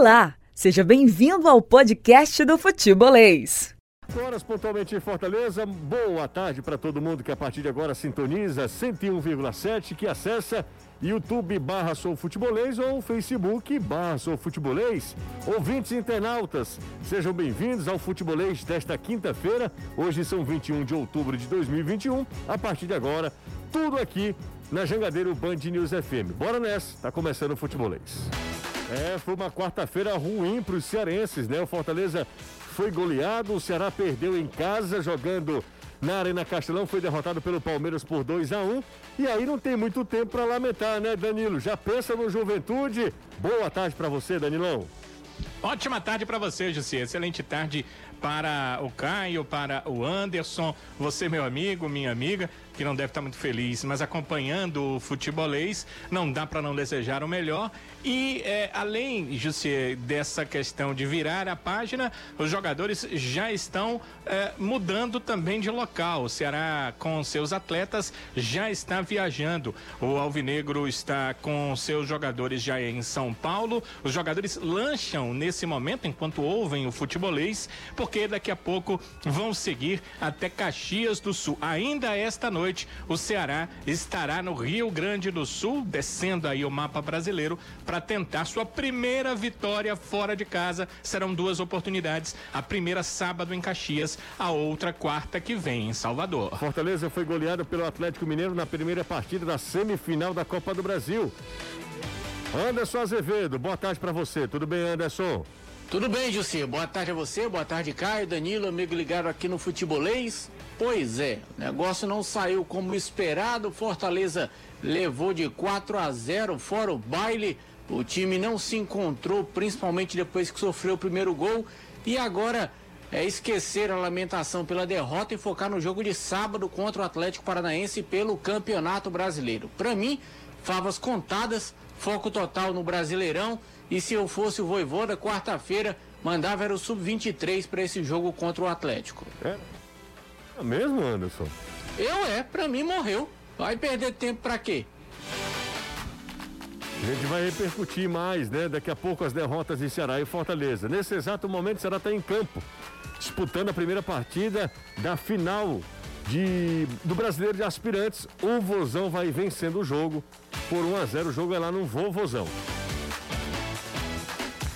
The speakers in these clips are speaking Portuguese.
Olá, seja bem-vindo ao podcast do Futebolês. Horas pontualmente em Fortaleza. Boa tarde para todo mundo que a partir de agora sintoniza 101,7, que acessa YouTube barra Sou Futebolês ou Facebook barra Sou Futebolês. Ouvintes internautas, sejam bem-vindos ao Futebolês desta quinta-feira. Hoje são 21 de outubro de 2021. A partir de agora, tudo aqui na Jangadeiro Band News FM. Bora nessa, tá começando o Futebolês. É, foi uma quarta-feira ruim para os cearenses, né? O Fortaleza foi goleado, o Ceará perdeu em casa jogando na Arena Castelão, foi derrotado pelo Palmeiras por 2 a 1 E aí não tem muito tempo para lamentar, né, Danilo? Já pensa no Juventude? Boa tarde para você, Danilão. Ótima tarde para você, Jussi. Excelente tarde para o Caio, para o Anderson, você, meu amigo, minha amiga que não deve estar muito feliz, mas acompanhando o futebolês, não dá para não desejar o melhor. E é, além, José, dessa questão de virar a página, os jogadores já estão é, mudando também de local. O Ceará, com seus atletas, já está viajando. O Alvinegro está com seus jogadores já em São Paulo. Os jogadores lancham nesse momento, enquanto ouvem o futebolês, porque daqui a pouco vão seguir até Caxias do Sul. Ainda esta noite noite, o Ceará estará no Rio Grande do Sul, descendo aí o mapa brasileiro, para tentar sua primeira vitória fora de casa. Serão duas oportunidades. A primeira sábado em Caxias, a outra quarta que vem em Salvador. Fortaleza foi goleada pelo Atlético Mineiro na primeira partida da semifinal da Copa do Brasil. Anderson Azevedo, boa tarde para você. Tudo bem, Anderson? Tudo bem, Jussi. Boa tarde a você, boa tarde, Caio, Danilo, amigo ligado aqui no Futebolês. Pois é, o negócio não saiu como esperado. Fortaleza levou de 4 a 0 fora o baile. O time não se encontrou, principalmente depois que sofreu o primeiro gol. E agora é esquecer a lamentação pela derrota e focar no jogo de sábado contra o Atlético Paranaense pelo Campeonato Brasileiro. Para mim, favas contadas, foco total no Brasileirão. E se eu fosse o Voivoda, quarta-feira, mandava era o sub-23 para esse jogo contra o Atlético. É. É mesmo, Anderson? Eu é, pra mim morreu. Vai perder tempo pra quê? A gente vai repercutir mais, né? Daqui a pouco as derrotas de Ceará e Fortaleza. Nesse exato momento, o Ceará está em campo, disputando a primeira partida da final de, do Brasileiro de Aspirantes. O Vozão vai vencendo o jogo por 1 a 0 O jogo é lá no Vovozão.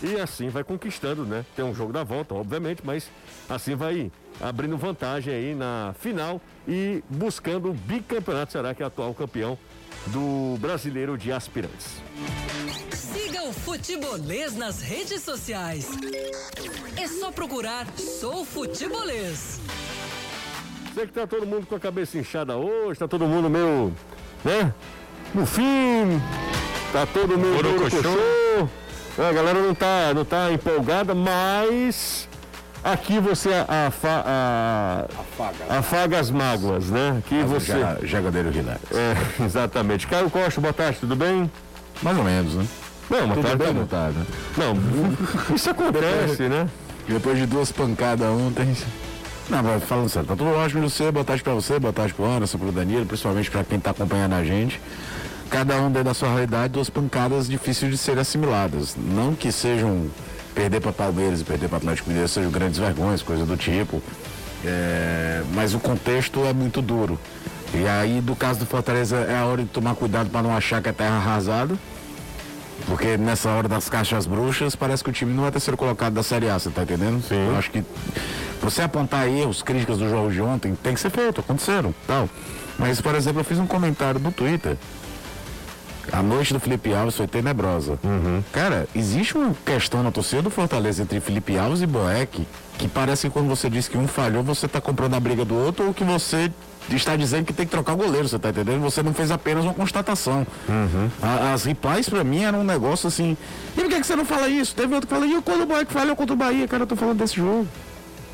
E assim vai conquistando, né? Tem um jogo da volta, obviamente, mas assim vai abrindo vantagem aí na final e buscando o bicampeonato. Será que é atual campeão do brasileiro de aspirantes? Siga o Futebolês nas redes sociais. É só procurar Sou Futebolês. Sei que tá todo mundo com a cabeça inchada hoje, tá todo mundo meio, né? No fim, tá todo mundo meio A galera não tá, não tá empolgada, mas Aqui você afa, a, afaga. afaga as mágoas, né? Aqui As você. Jagadeiro relax. É, exatamente. Caio Costa, boa tarde, tudo bem? Mais ou menos, né? Não, tudo tarde. bem, tá, né? Não, isso acontece, né? Depois de duas pancadas ontem. Não, mas falando sério, tá tudo ótimo você, boa tarde pra você, boa tarde pro Anderson, pro Danilo, principalmente pra quem tá acompanhando a gente. Cada um dentro da sua realidade, duas pancadas difíceis de serem assimiladas. Não que sejam perder para Palmeiras e perder para Atlético Mineiro sejam grandes vergonhas, coisa do tipo. É, mas o contexto é muito duro. E aí, do caso do Fortaleza, é a hora de tomar cuidado para não achar que é terra arrasada. Porque nessa hora das caixas bruxas, parece que o time não é terceiro colocado da Série A, você tá entendendo? Sim. Eu acho que você apontar erros, críticas do jogo de ontem, tem que ser feito, aconteceram, tal. Mas, por exemplo, eu fiz um comentário no Twitter a noite do Felipe Alves foi tenebrosa. Uhum. Cara, existe uma questão na torcida do Fortaleza entre Felipe Alves e Boeck que parece que quando você diz que um falhou, você está comprando a briga do outro ou que você está dizendo que tem que trocar o goleiro, você está entendendo? Você não fez apenas uma constatação. Uhum. A, as replies para mim eram um negócio assim. E por que, que você não fala isso? Teve outro que fala, e quando o Boeck falhou contra o Bahia? Cara, eu tô falando desse jogo.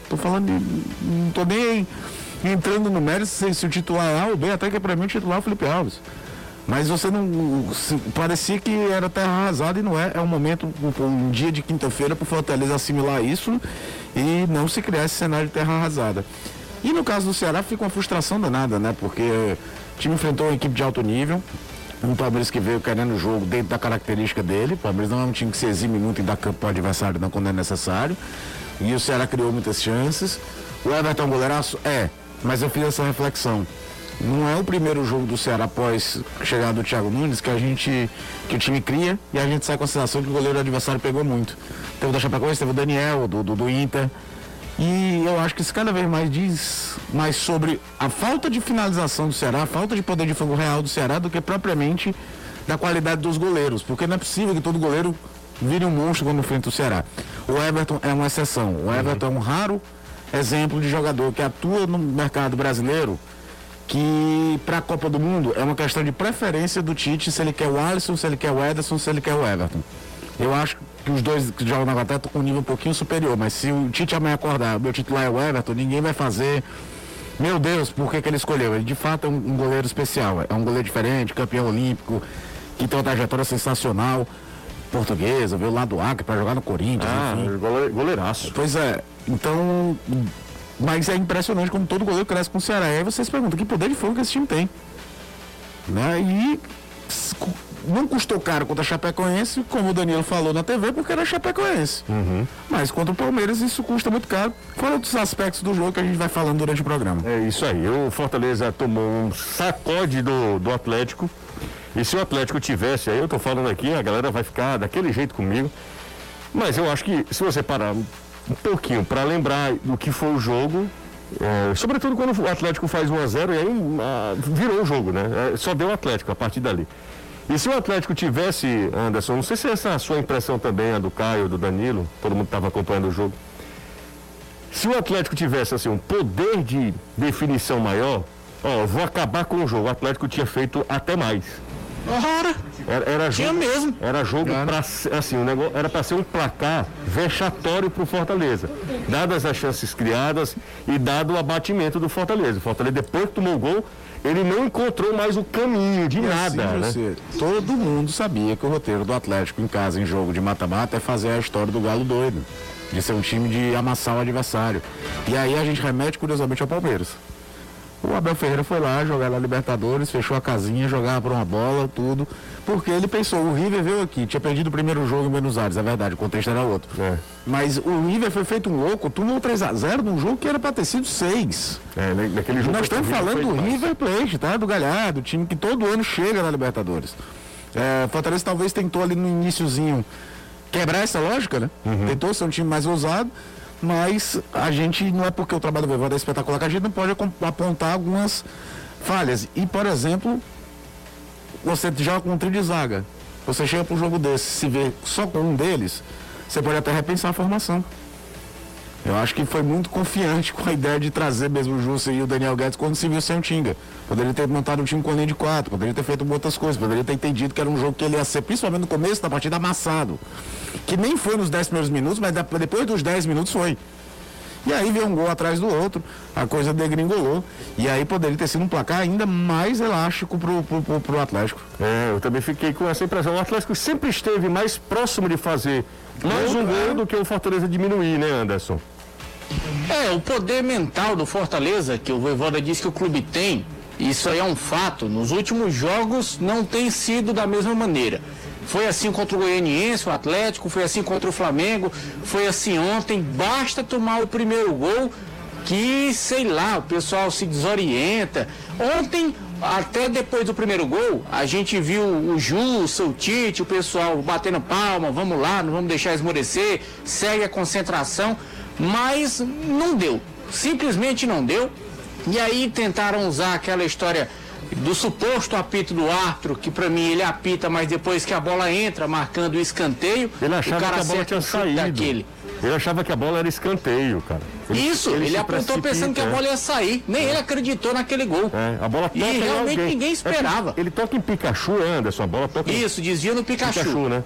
Tô falando de. Não tô nem entrando no mérito se, se o titular A ou B, até que para mim o titular é o Felipe Alves. Mas você não. Parecia que era terra arrasada e não é. É um momento, um, um dia de quinta-feira para o Fortaleza assimilar isso e não se criar esse cenário de terra arrasada. E no caso do Ceará fica uma frustração danada, né? Porque o time enfrentou uma equipe de alto nível, Um Palmeiras que veio querendo o jogo dentro da característica dele. O Palmeiras não é um time que se exime muito em dar campo para o adversário não quando é necessário. E o Ceará criou muitas chances. O Everton goleiraço? É, mas eu fiz essa reflexão. Não é o primeiro jogo do Ceará após a chegada do Thiago Nunes que a gente que o time cria e a gente sai com a sensação que o goleiro adversário pegou muito. Teve o da Chapecoense, teve o Daniel, do, do, do Inter. E eu acho que isso cada vez mais diz mais sobre a falta de finalização do Ceará, a falta de poder de fogo real do Ceará, do que propriamente da qualidade dos goleiros. Porque não é possível que todo goleiro vire um monstro quando enfrenta o Ceará. O Everton é uma exceção. O Everton é um raro exemplo de jogador que atua no mercado brasileiro que para a Copa do Mundo é uma questão de preferência do Tite se ele quer o Alisson, se ele quer o Ederson, se ele quer o Everton. Eu acho que os dois que jogam na Inglaterra estão com um nível um pouquinho superior, mas se o Tite amanhã acordar, meu titular é o Everton, ninguém vai fazer. Meu Deus, por que, que ele escolheu? Ele de fato é um, um goleiro especial, é um goleiro diferente, campeão olímpico, que tem uma trajetória sensacional portuguesa, veio lá do Acre para jogar no Corinthians. Ah, enfim. goleiraço. Pois é, então. Mas é impressionante como todo goleiro cresce com o Ceará. Aí você se pergunta que poder de fogo que esse time tem. Né? E não custou caro contra a Chapecoense, como o Danilo falou na TV, porque era Chapecoense. Uhum. Mas contra o Palmeiras isso custa muito caro. Fora outros aspectos do jogo que a gente vai falando durante o programa. É isso aí. O Fortaleza tomou um sacode do, do Atlético. E se o Atlético tivesse, aí eu tô falando aqui, a galera vai ficar daquele jeito comigo. Mas eu acho que se você parar um pouquinho para lembrar do que foi o jogo, é, sobretudo quando o Atlético faz 1 a 0 e aí ah, virou o jogo, né? É, só deu o Atlético a partir dali. E se o Atlético tivesse, Anderson, não sei se essa é a sua impressão também, a do Caio, do Danilo, todo mundo estava acompanhando o jogo. Se o Atlético tivesse assim um poder de definição maior, ó, vou acabar com o jogo. O Atlético tinha feito até mais. Ora, Era, era Tinha jogo, mesmo. Era jogo para assim, o negócio era para ser um placar vexatório para o Fortaleza, dadas as chances criadas e dado o abatimento do Fortaleza. O Fortaleza depois que tomou o gol, ele não encontrou mais o caminho de E nada, assim, né? você- todo mundo sabia que o roteiro do Atlético em casa, em jogo de mata-mata, é fazer a história do Galo doido. De ser um time de amassar o adversário. E aí a gente remete, curiosamente, ao Palmeiras. O Abel Ferreira foi lá jogar na Libertadores, fechou a casinha, jogava por uma bola, tudo. Porque ele pensou, o River veio aqui, tinha perdido o primeiro jogo em Buenos Aires, é verdade, o contexto era outro. É. Mas o River foi feito um louco, tomou 3x0 num jogo que era pra ter sido 6. É, na- naquele jogo Nós estamos falando do demais. River Plate, tá? Do Galhardo, time que todo ano chega na Libertadores. É, Fortaleza talvez tentou ali no iníciozinho quebrar essa lógica, né? Tentou ser um time mais ousado, mas a gente não é porque o trabalho do Voivoda é espetacular que a gente não pode apontar algumas falhas. E, por exemplo, você joga com um trio de zaga, você chega para um jogo desse, se vê só com um deles, você pode até repensar a formação. Eu acho que foi muito confiante com a ideia de trazer mesmo o Jussa e o Daniel Guedes quando se viu sem o Tinga. Poderia ter montado um time com a linha de quatro, poderia ter feito outras coisas, poderia ter entendido que era um jogo que ele ia ser, principalmente no começo da partida, amassado. Que nem foi nos 10 primeiros minutos, mas depois dos 10 minutos foi. E aí veio um gol atrás do outro, a coisa degringolou. E aí poderia ter sido um placar ainda mais elástico pro, pro, pro, pro Atlético. É, eu também fiquei com essa impressão. O Atlético sempre esteve mais próximo de fazer mais um gol do que o Fortaleza diminuir, né, Anderson? É, o poder mental do Fortaleza, que o Voivoda disse que o clube tem, isso aí é um fato. Nos últimos jogos não tem sido da mesma maneira. Foi assim contra o Goianiense, o Atlético, foi assim contra o Flamengo, foi assim ontem. Basta tomar o primeiro gol que, sei lá, o pessoal se desorienta. Ontem, até depois do primeiro gol, a gente viu o Jussa, o Tite, o pessoal batendo palma, vamos lá, não vamos deixar esmorecer, segue a concentração, mas não deu. Simplesmente não deu. E aí tentaram usar aquela história do suposto apito do árbitro, que pra mim ele apita, mas depois que a bola entra marcando o escanteio, Ele o cara que a bola tinha saído. daquele. Ele achava que a bola era escanteio, cara. Isso, ele, se apontou pensando que a bola ia sair. Nem ele acreditou naquele gol. É, a bola E toca em realmente ninguém É esperava. que ele toca em Pikachu, Anderson. A bola toca em Isso, desvio no Pikachu. Pikachu, né?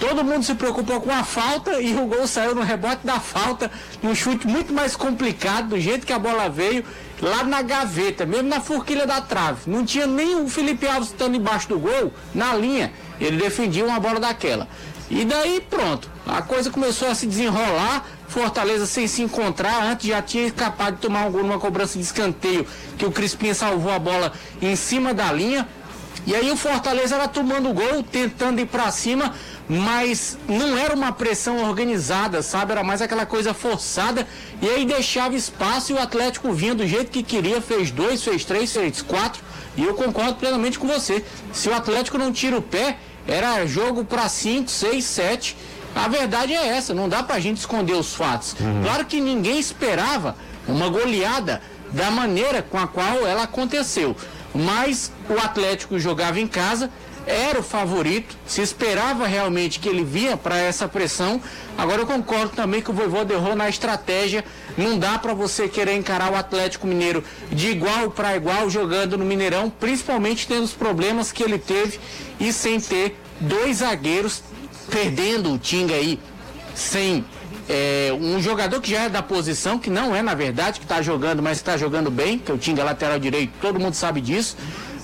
Todo mundo se preocupou com a falta e o gol saiu no rebote da falta, num chute muito mais complicado, do jeito que a bola veio, lá na gaveta, mesmo na forquilha da trave. Não tinha nem o Felipe Alves estando embaixo do gol, na linha. Ele defendia uma bola daquela. E daí pronto, a coisa começou a se desenrolar. Fortaleza sem se encontrar, antes já tinha capaz de tomar um gol numa cobrança de escanteio, que o Crispim salvou a bola em cima da linha. E aí o Fortaleza era tomando gol, tentando ir para cima, mas não era uma pressão organizada, sabe? Era mais aquela coisa forçada. E aí deixava espaço e o Atlético vinha do jeito que queria, fez dois, fez três, fez quatro. E eu concordo plenamente com você. Se o Atlético não tira o pé, era jogo para cinco, seis, sete. A verdade é essa, não dá pra gente esconder os fatos. Uhum. Claro que ninguém esperava uma goleada da maneira com a qual ela aconteceu mas o Atlético jogava em casa, era o favorito, se esperava realmente que ele vinha para essa pressão. Agora eu concordo também que o Vovô errou na estratégia. Não dá para você querer encarar o Atlético Mineiro de igual para igual jogando no Mineirão, principalmente tendo os problemas que ele teve e sem ter dois zagueiros perdendo o Tinga aí sem é, um jogador que já é da posição, que não é na verdade, que está jogando, mas está jogando bem, que é o Tinga lateral direito, todo mundo sabe disso.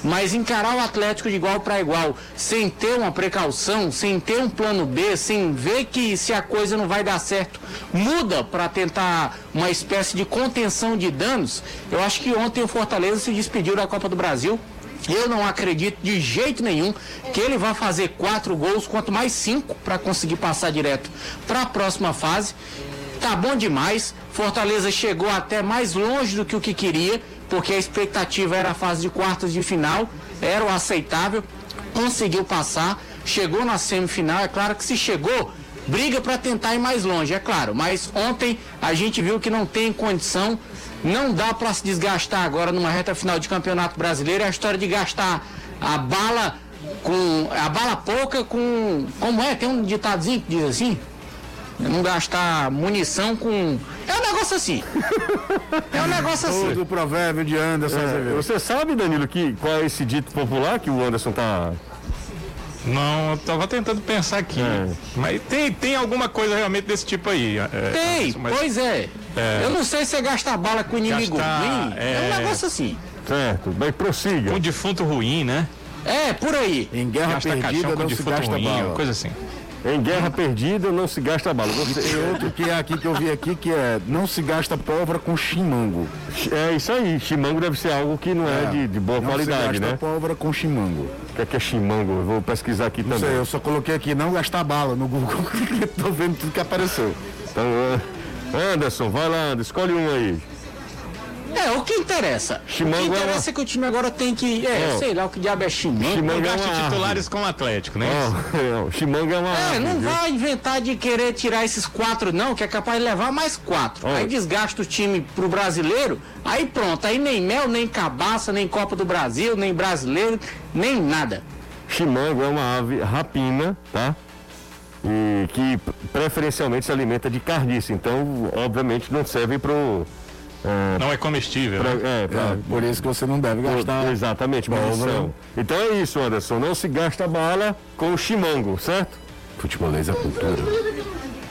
Mas encarar o Atlético de igual para igual, sem ter uma precaução, sem ter um plano B, sem ver que se a coisa não vai dar certo, muda para tentar uma espécie de contenção de danos. Eu acho que ontem o Fortaleza se despediu da Copa do Brasil eu não acredito de jeito nenhum que ele vai fazer quatro gols, quanto mais cinco, para conseguir passar direto para a próxima fase. Tá bom demais. Fortaleza chegou até mais longe do que o que queria, porque a expectativa era a fase de quartas de final, era o aceitável. Conseguiu passar, chegou na semifinal. É claro que se chegou, briga para tentar ir mais longe, é claro. Mas ontem a gente viu que não tem condição não dá para se desgastar agora numa reta final de campeonato brasileiro. É a história de gastar a bala com. a bala pouca com. Como é? Tem um ditadozinho que diz assim? Não gastar munição com. É um negócio assim. É um negócio assim. O provérbio de Anderson. É, você sabe, Danilo, que, qual é esse dito popular que o Anderson tá não, eu tava tentando pensar aqui. É. Mas tem, tem alguma coisa realmente desse tipo aí. É, tem, mas, pois é. é. Eu não sei se você gasta bala com inimigo ruim. É... é um negócio assim. Certo, mas prossiga. Com defunto ruim, né? É, por aí. Em guerra gasta perdida não se gasta ruim, bala. Coisa assim. Em guerra perdida não se gasta bala. Você... tem outro que é aqui que eu vi aqui que é não se gasta pólvora com chimango. É isso aí, chimango deve ser algo que não é, é de, de, boa não qualidade, se gasta né? pólvora com chimango. O que é, que é chimango? Eu vou pesquisar aqui não também. Sei, eu só coloquei aqui não gastar bala no Google, tô vendo tudo que apareceu. Então, Anderson, vai lá, escolhe um aí. É, o que interessa. Chimango o que é interessa é, uma... é, que o time agora tem que. É, oh. sei lá o que diabo é Chimango. Chimango é uma titulares com o Atlético, né? Oh, Chimango é uma. É, não viu? vai inventar de querer tirar esses quatro, não, que é capaz de levar mais quatro. Oh. Aí desgasta o time pro brasileiro, aí pronto. Aí nem mel, nem cabaça, nem Copa do Brasil, nem brasileiro, nem nada. Chimango é uma ave rapina, tá? E que preferencialmente se alimenta de carniça. Então, obviamente, não serve pro é, não é comestível. Pra, né? é, pra, é, por isso que você não deve gastar. Por, exatamente, munição. Então é isso, Anderson. Não se gasta bala com o chimango, certo? Futebolês é cultura.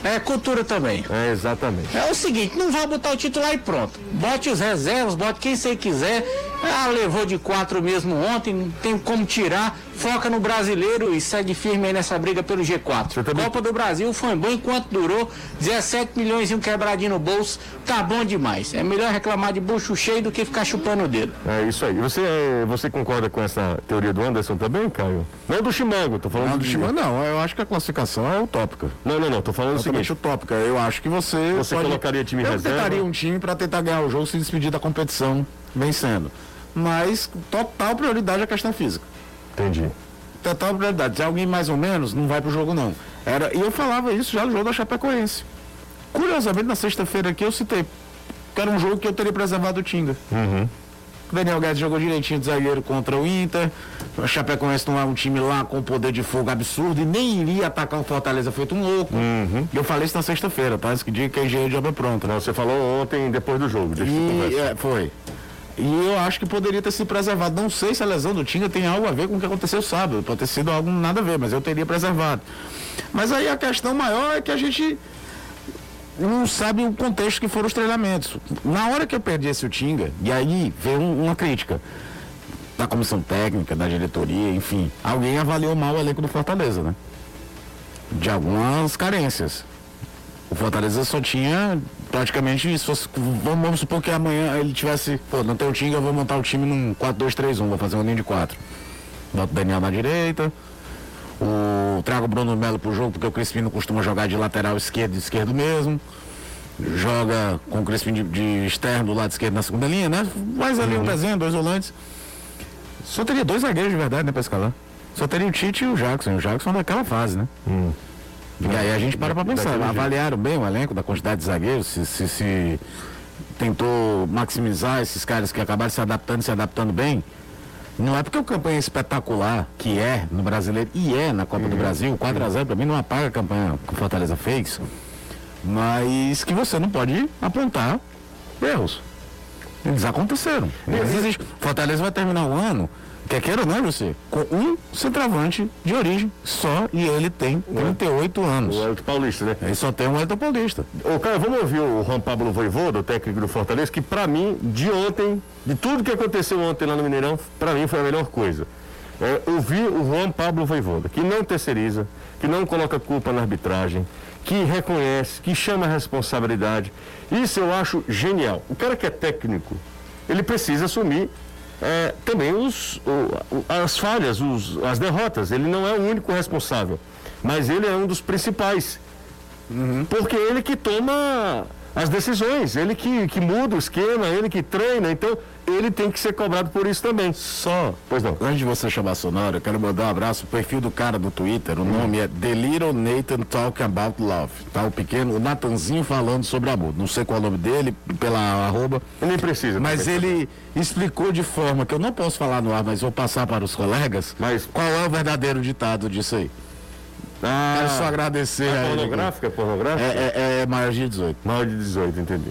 É cultura também. É, exatamente. É o seguinte, não vai botar o titular e pronto. Bote os reservas, bote quem você quiser. Ah, levou de quatro mesmo ontem, não tem como tirar foca no brasileiro e segue firme aí nessa briga pelo G4. Também... Copa do Brasil foi bom enquanto durou, 17 milhões e um quebradinho no bolso, tá bom demais. É melhor reclamar de bucho cheio do que ficar chupando o dedo. É isso aí. Você, você concorda com essa teoria do Anderson também, Caio? Não do Chimango, tô falando não, do Chimango. Não, eu acho que a classificação é utópica. Não, não, não, tô falando o seguinte. utópica. Eu acho que você. Você pode... colocaria time eu reserva? Eu tentaria um time para tentar ganhar o jogo se despedir da competição vencendo. Mas total prioridade é a questão física. Entendi total prioridade. Se alguém mais ou menos, não vai pro jogo não. Era, e eu falava isso já no jogo da Chapecoense. Curiosamente, na sexta-feira aqui eu citei que era um jogo que eu teria preservado o Tinga. Uhum. O Daniel Guedes jogou direitinho de zagueiro contra o Inter. O Chapecoense não é um time lá com poder de fogo absurdo e nem iria atacar o Fortaleza feito um louco. Uhum. Eu falei isso na sexta-feira, parece que dia que é engenheiro de obra pronta. Não, você falou ontem depois do jogo. E, é, foi. E eu acho que poderia ter se preservado. Não sei se a lesão do Tinga tem algo a ver com o que aconteceu sábado. Pode ter sido algo nada a ver, mas eu teria preservado. Mas aí a questão maior é que a gente não sabe o contexto que foram os treinamentos. Na hora que eu perdi esse Tinga, e aí veio uma crítica da comissão técnica, da diretoria, enfim, alguém avaliou mal o elenco do Fortaleza, né? De algumas carências. O Fortaleza só tinha praticamente isso. Vamos, vamos, supor que amanhã ele tivesse, pô, não tem o Tinga, eu vou montar o time num 4-2-3-1, vou fazer uma linha de 4. bota o Daniel na direita. O trago o Bruno Melo pro jogo, porque o Crispim não costuma jogar de lateral esquerdo e esquerdo mesmo. Joga com o Crispim de, de externo do lado esquerdo na segunda linha, né? Faz ali um desenho, dois volantes. Só teria dois zagueiros de verdade, né, pra escalar. Só teria o Tite e o Jackson. O Jackson naquela fase, né? E aí a gente para pra pensar. Avaliaram bem o elenco da quantidade de zagueiros, se, se, se tentou maximizar esses caras que acabaram se adaptando, se adaptando bem. Não é porque o campanha é espetacular, que é no brasileiro, e é na Copa do Brasil, 4x0 pra mim não apaga a campanha que o Fortaleza fez, mas que você não pode apontar erros. Eles aconteceram. Eles existem. Fortaleza vai terminar o ano, quer queira ou não, você, com um centroavante de origem só e ele tem 38 anos. O Elton Paulista, né? Ele só tem um Elton Paulista. Ô, cara, vamos ouvir o Juan Pablo Voivoda, o técnico do Fortaleza, que pra mim, de ontem, de tudo que aconteceu ontem lá no Mineirão, pra mim foi a melhor coisa. É, ouvir o Juan Pablo Voivoda, que não terceiriza, que não coloca culpa na arbitragem, que reconhece, que chama a responsabilidade. Isso eu acho genial. O cara que é técnico, ele precisa assumir é, também os, as falhas, os- as derrotas. Ele não é o único responsável, mas ele é um dos principais. Porque ele que toma as decisões, ele que, que muda o esquema, ele que treina, então ele tem que ser cobrado por isso também. Só, Pois não. antes de você chamar a sonora, eu quero mandar um abraço. O perfil do cara do Twitter, o nome é The Little Nathan Talking About Love. Tá o pequeno, o Natanzinho falando sobre amor. Não sei qual é o nome dele, pela arroba. Nem precisa. Mas ele explicou de forma que eu não posso falar no ar, mas vou passar para os colegas. Mas- qual é o verdadeiro ditado disso aí? Ah, Quero só agradecer é pornográfica? É pornográfica? É, é, é maior de 18. Maior de 18, entendi.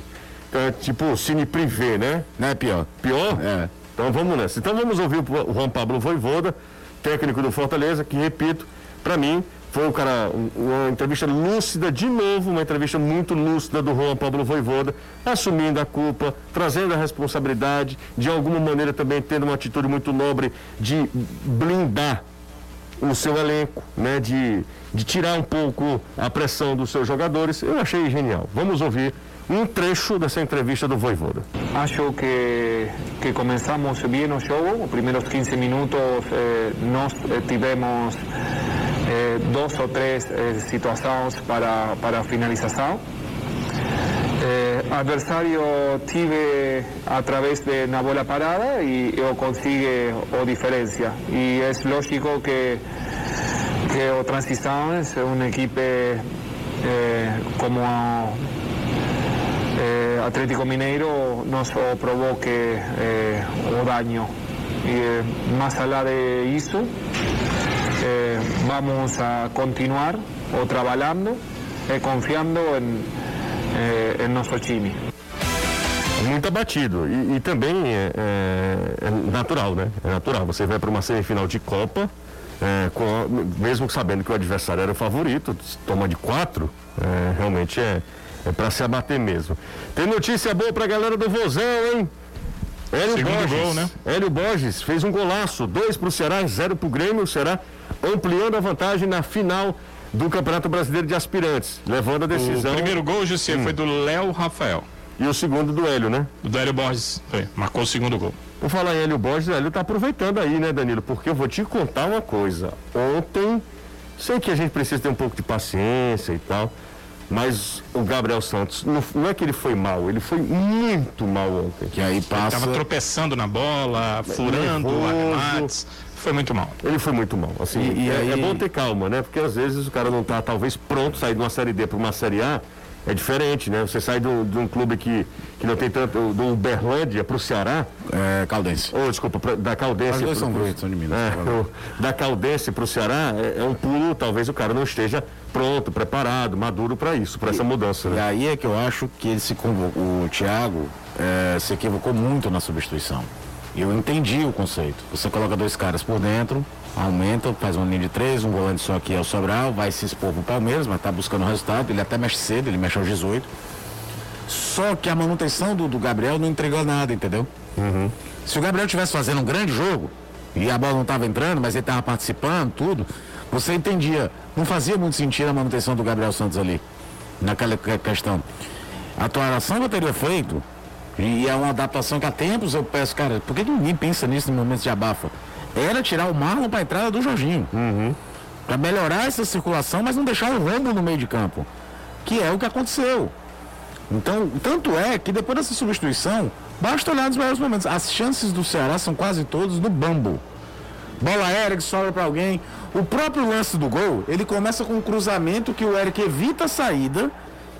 Então é tipo cine privê, né? Não é pior. Pior? É. Então vamos nessa. Então vamos ouvir o Juan Pablo Voivoda, técnico do Fortaleza, que, repito, para mim, foi um cara, um- uma entrevista lúcida, de novo, uma entrevista muito lúcida do Juan Pablo Voivoda, assumindo a culpa, trazendo a responsabilidade, de alguma maneira também tendo uma atitude muito nobre de blindar o seu elenco, né, de, de tirar um pouco a pressão dos seus jogadores. Eu achei genial. Vamos ouvir um trecho dessa entrevista do Voivoda. Acho que, que comenzamos bien o jogo. Os primeiros 15 minutos eh, nós eh, tivemos eh, duas ou três eh, situações para, para finalização. Eh, adversário tive a través de na bola parada e eu consigue o diferença. E é lógico que, que o Transições é uma equipe eh, como eh, Atlético Mineiro nos o provoque o daño. Y más allá de eso, vamos a continuar o trabajando confiando en, eh, en nuestro time. Muito abatido. E, e também é, é- é natural, né? É natural. Você vai para uma semifinal de Copa, é, com a- mesmo sabendo que o adversário era o favorito, toma de quatro, é, realmente é, é para se abater mesmo. Tem notícia boa para a galera do Vozão, hein? Hélio Segundo Borges, gol, né? Hélio Borges fez um golaço, dois para o Ceará, zero para o Grêmio. O Ceará ampliando a vantagem na final do Campeonato Brasileiro de Aspirantes, levando a O decisão. primeiro gol, José, foi do Léo Rafael. E o segundo do Hélio, né? Do Hélio Borges. Foi, marcou o segundo gol. Por falar em Hélio Borges, o Hélio tá aproveitando aí, né, Danilo? Porque eu vou te contar uma coisa. Ontem, sei que a gente precisa ter um pouco de paciência e tal, mas o Gabriel Santos, não, não é que ele foi mal, ele foi muito mal ontem. Que aí passa. Tava tropeçando na bola, furando nervoso. arremates. Foi muito mal. Ele foi muito mal. Assim, E- e é, aí- é bom ter calma, né? Porque às vezes o cara não tá talvez pronto sair de uma série D para uma série A. É diferente, né? Você sai de um, de um clube que, que não tem tanto. do Uberlândia para o Ceará, É, Caldense. ou desculpa, pra- da Caldense. Os dois pro- são dois, são de Minas. É, o- da Caldense para o Ceará é, é um pulo, talvez o cara não esteja pronto, preparado, maduro para isso, para essa mudança. E Né? aí é que eu acho que ele se convocou, o Thiago eh, se equivocou muito na substituição. E eu entendi o conceito. Você coloca dois caras por dentro, aumenta, faz uma linha de três, um volante só aqui é o Sobral, vai se expor pro Palmeiras, mas tá buscando resultado, ele até mexe cedo, ele mexe aos 18. Só que a manutenção do, do Gabriel não entregou nada, entendeu? Se o Gabriel estivesse fazendo um grande jogo e a bola não estava entrando, mas ele estava participando, tudo, você entendia. Não fazia muito sentido a manutenção do Gabriel Santos ali, naquela que- questão. A atuação que eu teria feito, e é uma adaptação que há tempos eu peço, cara, por que ninguém pensa nisso no momento de abafa? era tirar o Marlon para a entrada do Jorginho. Para melhorar essa circulação, mas não deixar o rombo no meio de campo. Que é o que aconteceu. Então, tanto é que depois dessa substituição, basta olhar nos melhores momentos. As chances do Ceará são quase todas no bambo. Bola aérea que sobra para alguém. O próprio lance do gol, ele começa com um cruzamento que o Eric evita a saída.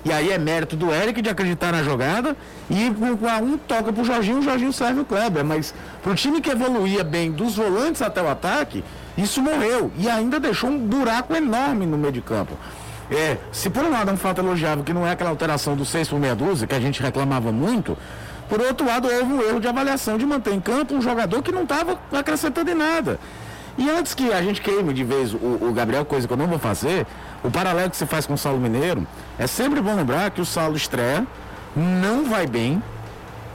E aí é mérito do Eric de acreditar na jogada. E com a um toca pro Jorginho, o Jorginho serve o Kleber. Mas pro time que evoluía bem dos volantes até o ataque, isso morreu. E ainda deixou um buraco enorme no meio de campo. É, se por um lado é um fato elogiável, que não é aquela alteração do 6 por meia dúzia, que a gente reclamava muito, por outro lado houve um erro de avaliação de manter em campo um jogador que não estava acrescentando em nada. E antes que a gente queime de vez o, o Gabriel, coisa que eu não vou fazer, o paralelo que se faz com o Saulo Mineiro, é sempre bom lembrar que o Saulo estreia, não vai bem.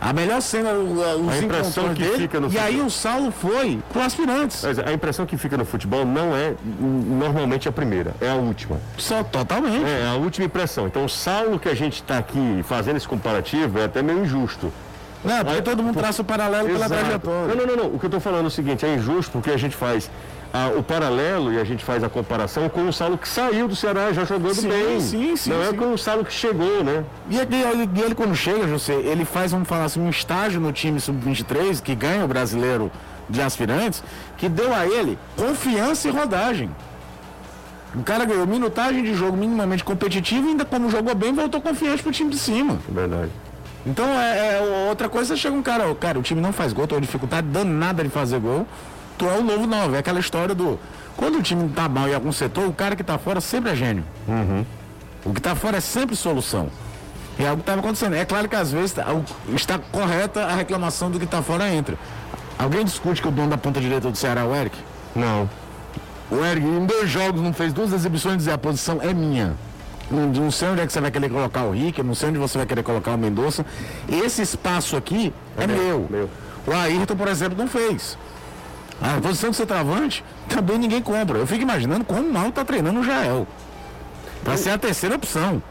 A melhor cena, o- os A impressão que dele, fica no e aí futebol. o Saulo foi pro aspirantes. Mas a impressão que fica no futebol não é normalmente a primeira, é a última. Só totalmente. É a última impressão. Então o Saulo que a gente está aqui fazendo esse comparativo é até meio injusto. Não, porque todo mundo traça o paralelo pela Exato. trajetória. Não, não, não, não. O que eu estou falando é o seguinte, é injusto porque a gente faz ah, o paralelo e a gente faz a comparação com o Saulo que saiu do Ceará já jogando Sim, bem. sim, sim, Não é sim. com o Saulo que chegou, né? E ele, ele- ele, quando chega, José, ele faz, vamos falar assim, um estágio no time sub-23, que ganha o brasileiro de aspirantes, que deu a ele confiança e rodagem. O cara ganhou minutagem de jogo minimamente competitivo e ainda como jogou bem, voltou confiante pro time de cima. Verdade. Então é, é outra coisa, chega um cara, ó, cara, o time não faz gol, tô com dificuldade danada de fazer gol. Tu é o novo nove, é aquela história do. Quando o time tá mal em algum setor, o cara que tá fora sempre é gênio. O que tá fora é sempre solução. E é algo que estava acontecendo. É claro que às vezes tá- está correta a reclamação do que tá fora entra. Alguém discute que o dono da ponta direita do Ceará é o Eric? Não. O Eric em dois jogos não fez duas exibições dizer a posição é minha. Não, não sei onde é que você vai querer colocar o Rick, eu não sei onde você vai querer colocar o Mendonça. Esse espaço aqui é, meu. meu. O Ayrton, por exemplo, não fez. A posição de centroavante também ninguém compra. Eu fico imaginando como mal tá treinando o Jael. Pra ser a terceira opção.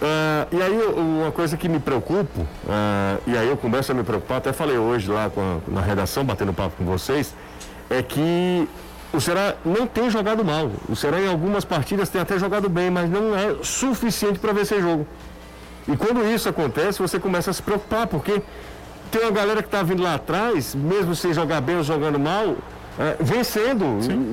Ah, e aí uma coisa que me preocupa, ah, e aí eu começo a me preocupar, até falei hoje lá a- na redação, batendo papo com vocês, é que o Ceará não tem jogado mal. O Ceará em algumas partidas tem até jogado bem, mas não é suficiente para vencer jogo. E quando isso acontece, você começa a se preocupar, porque tem uma galera que está vindo lá atrás, mesmo sem jogar bem ou jogando mal, é, vencendo,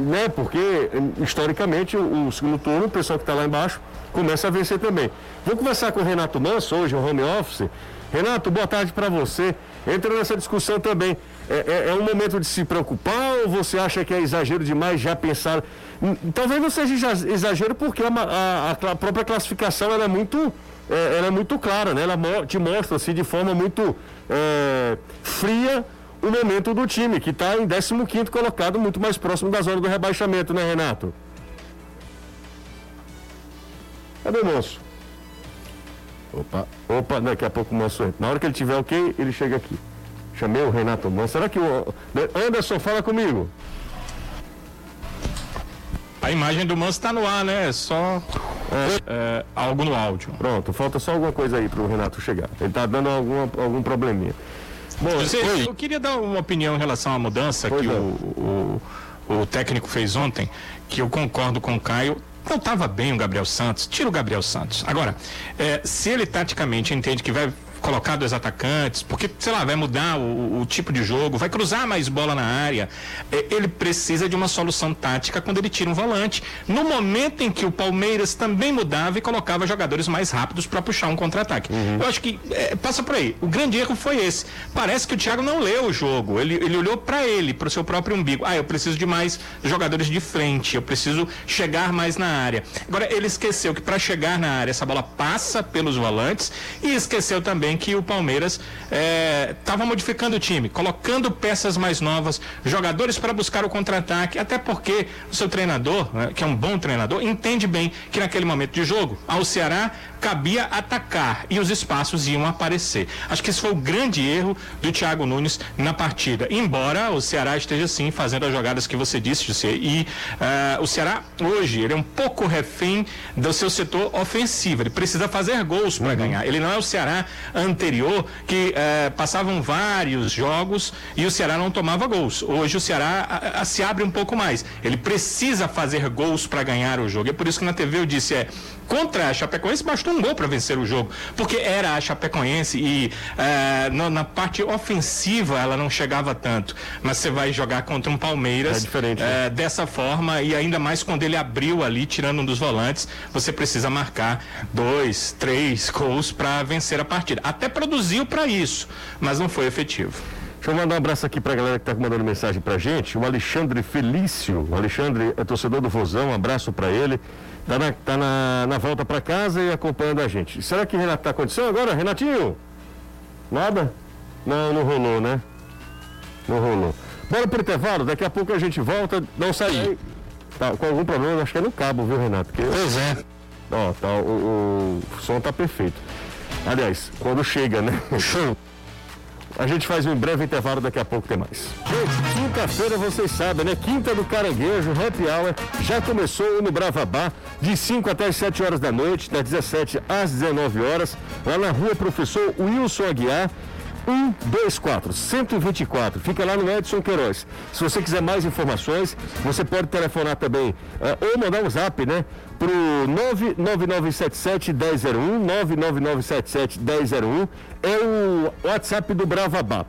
né? Porque historicamente o, o segundo turno, o pessoal que está lá embaixo começa a vencer também. Vou conversar com o Renato Manso hoje, o home office. Renato, boa tarde para você. Entra nessa discussão também. É, é- é um momento de se preocupar ou você acha que é exagero demais já pensar? Hum, Talvez não seja exa- exagero porque a, a- a própria classificação é muito é, ela é muito clara, né? Ela te mostra assim, de forma muito é, fria o momento do time, que está em 15º colocado, muito mais próximo da zona do rebaixamento, né, Renato? Cadê o moço? Opa. Opa, daqui a pouco o moço entra. Na hora que ele tiver ok, ele chega aqui. Chamei o Renato Manso. Será que o. Anderson, fala comigo. A imagem do Manso está no ar, né? É só é, algo no áudio. Pronto, falta só alguma coisa aí para o Renato chegar. Ele está dando alguma, algum probleminha. Bom, Você- eu queria dar uma opinião em relação à mudança Pois que é. o, o, o técnico fez ontem, que eu concordo com o Caio. Não estava bem o Gabriel Santos, tira o Gabriel Santos. Agora, é, se ele taticamente entende que vai colocar dois atacantes, porque, sei lá, vai mudar o, o tipo de jogo, vai cruzar mais bola na área, é, ele precisa de uma solução tática quando ele tira um volante. No momento em que o Palmeiras também mudava e colocava jogadores mais rápidos para puxar um contra-ataque. Eu acho que é, passa por aí. O grande erro foi esse. Parece que o Thiago não leu o jogo. Ele, ele olhou para ele, para o seu próprio umbigo. Ah, eu preciso de mais jogadores de frente. Eu preciso chegar mais na área. Agora ele esqueceu que para chegar na área essa bola passa pelos volantes e esqueceu também que o Palmeiras estava modificando o time, colocando peças mais novas, jogadores para buscar o contra-ataque. Até porque o seu treinador, né, que é um bom treinador, entende bem que naquele momento de jogo ao Ceará cabia atacar e os espaços iam aparecer. Acho que esse foi o grande erro do Thiago Nunes na partida. Embora o Ceará esteja sim fazendo as jogadas que você disse, José. E ah, o Ceará hoje ele é um pouco refém do seu setor ofensivo. Ele precisa fazer gols para ganhar. Ele não é o Ceará anterior que eh, passavam vários jogos e o Ceará não tomava gols. Hoje o Ceará a, a, se abre um pouco mais. Ele precisa fazer gols para ganhar o jogo. É por isso que na TV eu disse é contra a Chapecoense bastou um gol para vencer o jogo, porque era a Chapecoense e uh, na, na, parte ofensiva ela não chegava tanto. Mas você vai jogar contra um Palmeiras é uh, dessa forma e ainda mais quando ele abriu ali, tirando um dos volantes, você precisa marcar dois, três gols para vencer a partida. Até produziu para isso, mas não foi efetivo. Deixa eu mandar um abraço aqui para a galera que está mandando mensagem para gente. O Alexandre Felício. O Alexandre é torcedor do Vozão. Um abraço para ele. Está na, tá na, na volta para casa e acompanhando a gente. Será que Renato está acontecendo agora? Renatinho? Nada? Não, não rolou, né? Não rolou. Bora pro intervalo, daqui a pouco a gente volta. Não sai Tá, com algum problema, acho que é no cabo, viu, Renato? Porque, pois é. Ó, tá, o, o som tá perfeito. Aliás, quando chega, né? Show. A gente faz um breve intervalo, daqui a pouco tem mais. Gente, quinta-feira vocês sabem, né? Quinta do Caranguejo, Happy Hour, já começou no Bravabá, de 5 até as 7 horas da noite, das 17 às 19 horas, lá na rua Professor Wilson Aguiar, 124 124. Fica lá no Edson Queiroz. Se você quiser mais informações, você pode telefonar também uh, ou mandar um zap, né? Pro 99977 1001, 99977 1001 é o WhatsApp do Bravabá.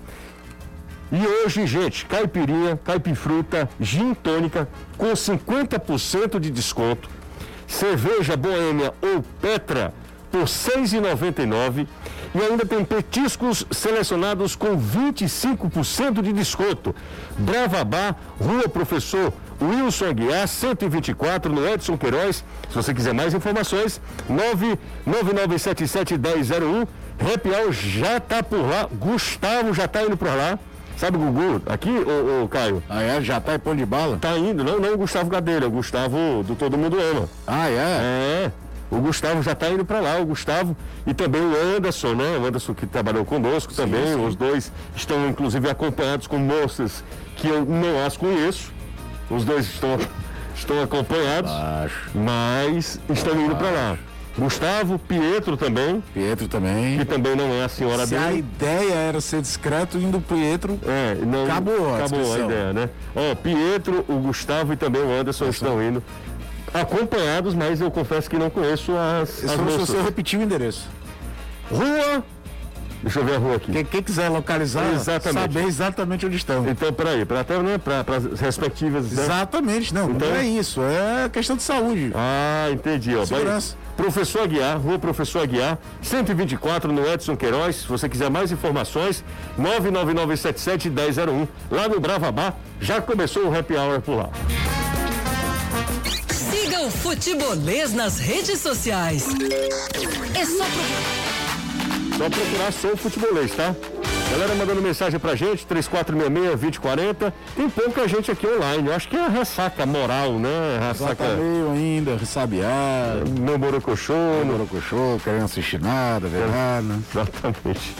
E hoje, gente, caipirinha, caipifruta, gin tônica com 50% de desconto. Cerveja Boêmia ou Petra por R$ 6,99 e ainda tem petiscos selecionados com 25% de desconto. Bravabá, Rua Professor Wilson Aguiar, 124, no Edson Queiroz. Se você quiser mais informações, 999771001. Happy Hour já está por lá. Gustavo já está indo por lá. Sabe o Gugu? Aqui, ô, ô, Caio? Ah, é? Já tá em pão de bala? Tá indo. Não, não o Gustavo Gadeira, o Gustavo do Todo Mundo Ama. Ah, é? É. O Gustavo já está indo para lá, o Gustavo e também o Anderson, né? O Anderson que trabalhou conosco sim, também. Sim. Os dois estão inclusive acompanhados com moças que eu não as conheço. Os dois estão, estão acompanhados, Baixo. mas estão Baixo. indo para lá. Gustavo, Pietro também. Pietro também. Que também não é a senhora Se dele. a ideia era ser discreto, indo Pietro. É, não, acabou a Acabou a ideia, né? Ó, Pietro, o Gustavo e também o Anderson estão indo acompanhados, mas eu confesso que não conheço as. as se você repetir o endereço. Rua. Deixa eu ver a rua aqui. Quem, quem quiser localizar, exatamente. saber exatamente onde estão. Então, peraí, para até né, para as respectivas. Né? Exatamente, não, então, não é isso, é questão de saúde. Ah, entendi. Ó, Segurança. Professor Aguiar, Rua Professor Aguiar, 124 no Edson Queiroz. Se você quiser mais informações, 99977-1001. Lá no Bravabá, já começou o happy hour por lá. Siga o Futebolês nas redes sociais. É só, pro... só procurar Sou Futebolês, tá? Galera mandando mensagem pra gente, 3466-2040. Tem pouca gente aqui online. Eu acho que é a ressaca moral, né? Ressaca. Tá meio ainda, ressabiado. Meu morocochô. Meu morocochô, querendo assistir nada, ver nada. Exatamente.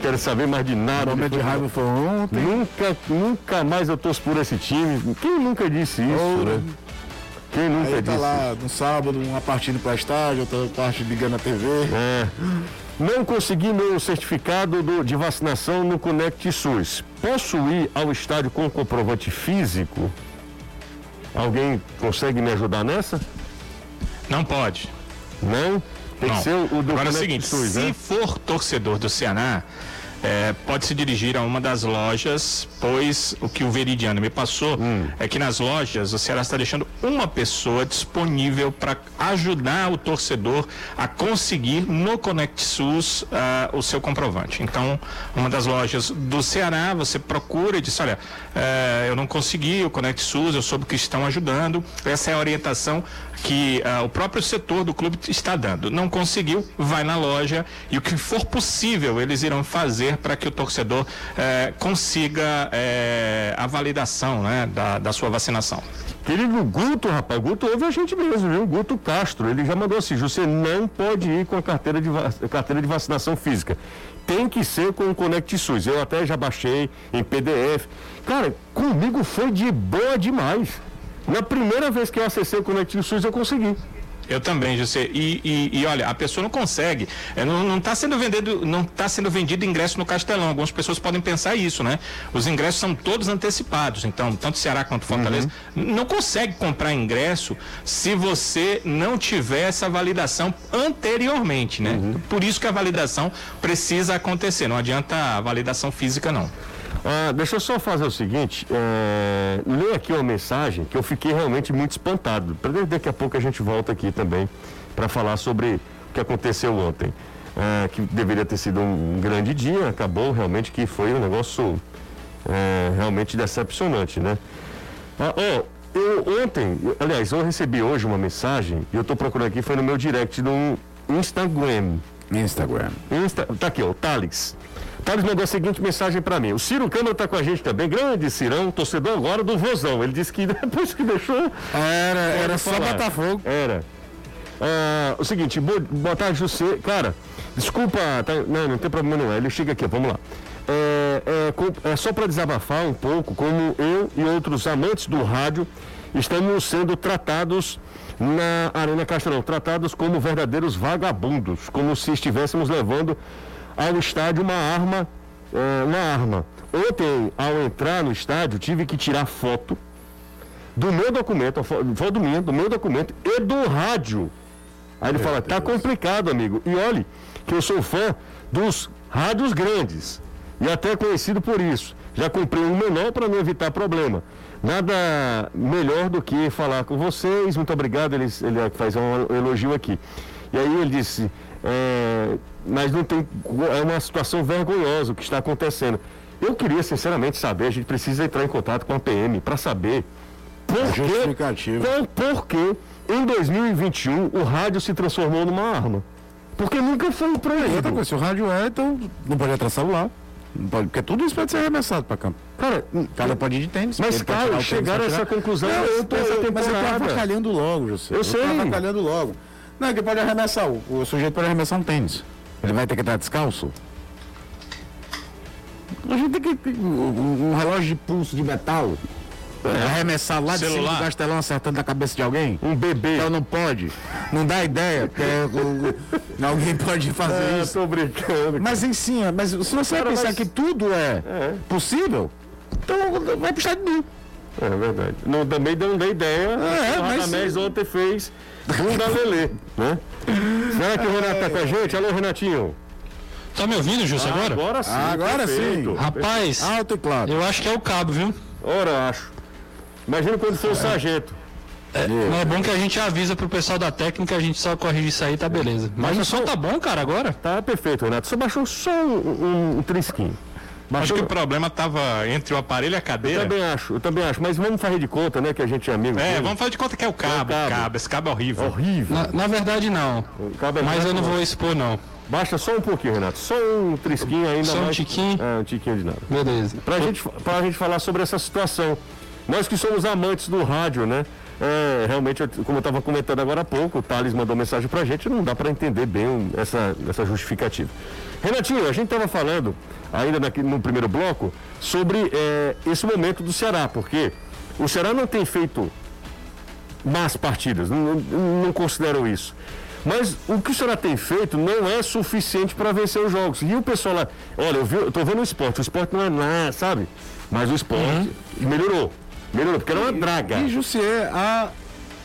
Quero saber mais de nada. O momento de raiva foi ontem. Nunca, nunca mais eu torço por esse time. Quem nunca disse isso, né? Quem nunca Aí tá disse? lá no sábado, uma partida para estádio, outra parte ligando a TV. É. Não consegui meu certificado do, de vacinação no Conect SUS. Posso ir ao estádio com comprovante físico? Alguém consegue me ajudar nessa? Não pode. Não? Tem Não. que ser o do Agora é o Conect seguinte, SUS, se né? for torcedor do Ceará, é, pode se dirigir a uma das lojas, pois o que o Veridiano me passou Hum. é que nas lojas o Ceará está deixando uma pessoa disponível para ajudar o torcedor a conseguir no Conect SUS ah, o seu comprovante. Então, uma das lojas do Ceará, você procura e diz, olha, eh, eu não consegui o Conect SUS, eu soube que estão ajudando. Essa é a orientação que ah, o próprio setor do clube está dando. Não conseguiu, vai na loja e o que for possível eles irão fazer para que o torcedor eh, consiga eh, a validação né, da, da sua vacinação. Querido Guto, rapaz, Guto ouve a gente mesmo, viu? Guto Castro, ele já mandou assim, você não pode ir com a carteira de, carteira de vacinação física. Tem que ser com o Conect SUS. Eu até já baixei em PDF. Cara, comigo foi de boa demais. Na primeira vez que eu acessei o Conect SUS, eu consegui. Eu também, José. E, e, e, olha, a pessoa não consegue. É, não está sendo vendido, não tá sendo vendido ingresso no Castelão. Algumas pessoas podem pensar isso, né? Os ingressos são todos antecipados. Então, tanto Ceará quanto Fortaleza uhum. não consegue comprar ingresso se você não tiver essa validação anteriormente, né? Uhum. Por isso que a validação precisa acontecer. Não adianta a validação física, não. Ah, deixa eu só fazer o seguinte, é, ler aqui uma mensagem que eu fiquei realmente muito espantado. Daqui a pouco a gente volta aqui também para falar sobre o que aconteceu ontem. É, que deveria ter sido um, um, grande dia, acabou realmente que foi um negócio é, realmente decepcionante, né? Ah, oh, eu ontem, aliás, eu recebi hoje uma mensagem e eu estou procurando aqui, foi no meu direct no Instagram. Instagram. Insta, tá aqui, ó, Thales. Thales mandou a seguinte mensagem para mim. O Ciro Câmara está com a gente também. Grande Cirão, torcedor agora do Vozão. Ele disse que depois que deixou. Era, era só Botafogo. Era. Ah, o seguinte, boa, boa tarde, José. Cara, desculpa, tá, não, não tem problema não. Ele chega aqui, vamos lá. É, é, é só para desabafar um pouco como eu e outros amantes do rádio estamos sendo tratados na Arena Castelão, tratados como verdadeiros vagabundos, como se estivéssemos levando ao estádio uma arma, é, uma arma. Ontem, ao entrar no estádio, tive que tirar foto do meu documento, foto meu, do meu documento e do rádio. Aí ele meu fala, tá Deus. tá complicado, amigo. E olhe, que eu sou fã dos rádios grandes. E até conhecido por isso. Já comprei um menor para não evitar problema. Nada melhor do que falar com vocês. Muito obrigado. Ele, ele faz um elogio aqui. E aí ele disse, é, mas não tem. É uma situação vergonhosa o que está acontecendo. Eu queria, sinceramente, saber, a gente precisa entrar em contato com a PM para saber por que, por, por que em 2021 o rádio se transformou numa arma. Porque nunca foi. Outra coisa, se o rádio é, então não pode entrar celular. Pode, porque tudo isso pode ser arremessado para campo. Cara, cada pode ir de tênis. Mas, cara, chegaram a essa conclusão não, eu tô, essa. Mas eu tô avacalhando logo, José. Eu, eu sei. Eu avacalhando logo. Não, é que pode arremessar. O, o sujeito pode arremessar um tênis. Ele vai ter que estar descalço? A gente tem que. Um, um relógio de pulso de metal. É. Arremessar lá Celular. de cima do castelão acertando a cabeça de alguém? Um bebê. Então não pode. Não dá ideia. É, alguém pode fazer é, isso. Tô brincando. Mas em sim, mas se você Cara, pensar mas... que tudo é, é, possível, então vai puxar de mim. É verdade. Não, também não dei ideia. É, o Radamés ontem fez Bunda Lelê, né? Será que o Renato tá com a gente? Alô, Renatinho. Tá me ouvindo, Júlio, ah, agora? Agora sim. Ah, agora perfeito. sim. Rapaz, alto e claro. Eu acho que é o cabo, viu? Ora, acho. Imagina quando for é. o sargento. É, não é bom que a gente avisa pro pessoal da técnica, a gente só corrige isso aí, tá beleza. Mas, Mas o som tá bom, cara, agora? Tá perfeito, Renato. Só baixou só um, um, um trisquinho. Mas acho que o problema estava entre o aparelho e a cadeira. Eu também acho, eu também acho. Mas vamos fazer de conta, né, que a gente é amigo. É, dele. vamos fazer de conta que é o cabo, é o cabo. cabo. Esse cabo é horrível. É horrível. Na, na verdade, não. É mas eu não vou expor, não. Baixa só um pouquinho, Renato. Só um trisquinho ainda só mais. um tiquinho? É, um tiquinho de nada. Beleza. Pra, gente, pra gente falar sobre essa situação. Nós que somos amantes do rádio, né? É, realmente, como eu estava comentando agora há pouco, o Thales mandou mensagem para a gente, não dá para entender bem essa, essa justificativa. Renatinho, a gente estava falando, ainda no primeiro bloco, sobre é, esse momento do Ceará, porque o Ceará não tem feito más partidas, não, não considero isso. Mas o que o Ceará tem feito não é suficiente para vencer os jogos. E o pessoal lá, olha, eu, tô vendo o esporte, o esporte não é nada, sabe? Mas o esporte uhum. melhorou. Melhorou, porque era uma draga. E, Jussier, a,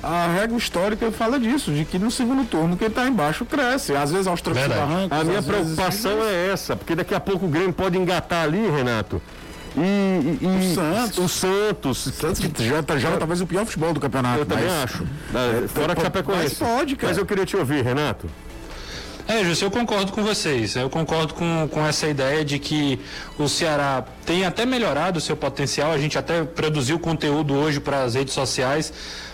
a regra histórica fala disso, de que no segundo turno quem está embaixo cresce. Às vezes aos trancos barrancos. A minha preocupação vezes... é essa, porque daqui a pouco o Grêmio pode engatar ali, Renato. E, e, o Santos. O Santos. O Santos que já tá, joga talvez o pior futebol do campeonato. Eu também acho. É, fora que a Chapecoense. Mas pode, cara. Mas eu queria te ouvir, Renato. É, José, eu concordo com vocês. Eu concordo com, com essa ideia de que o Ceará tem até melhorado o seu potencial. A gente até produziu conteúdo hoje para as redes sociais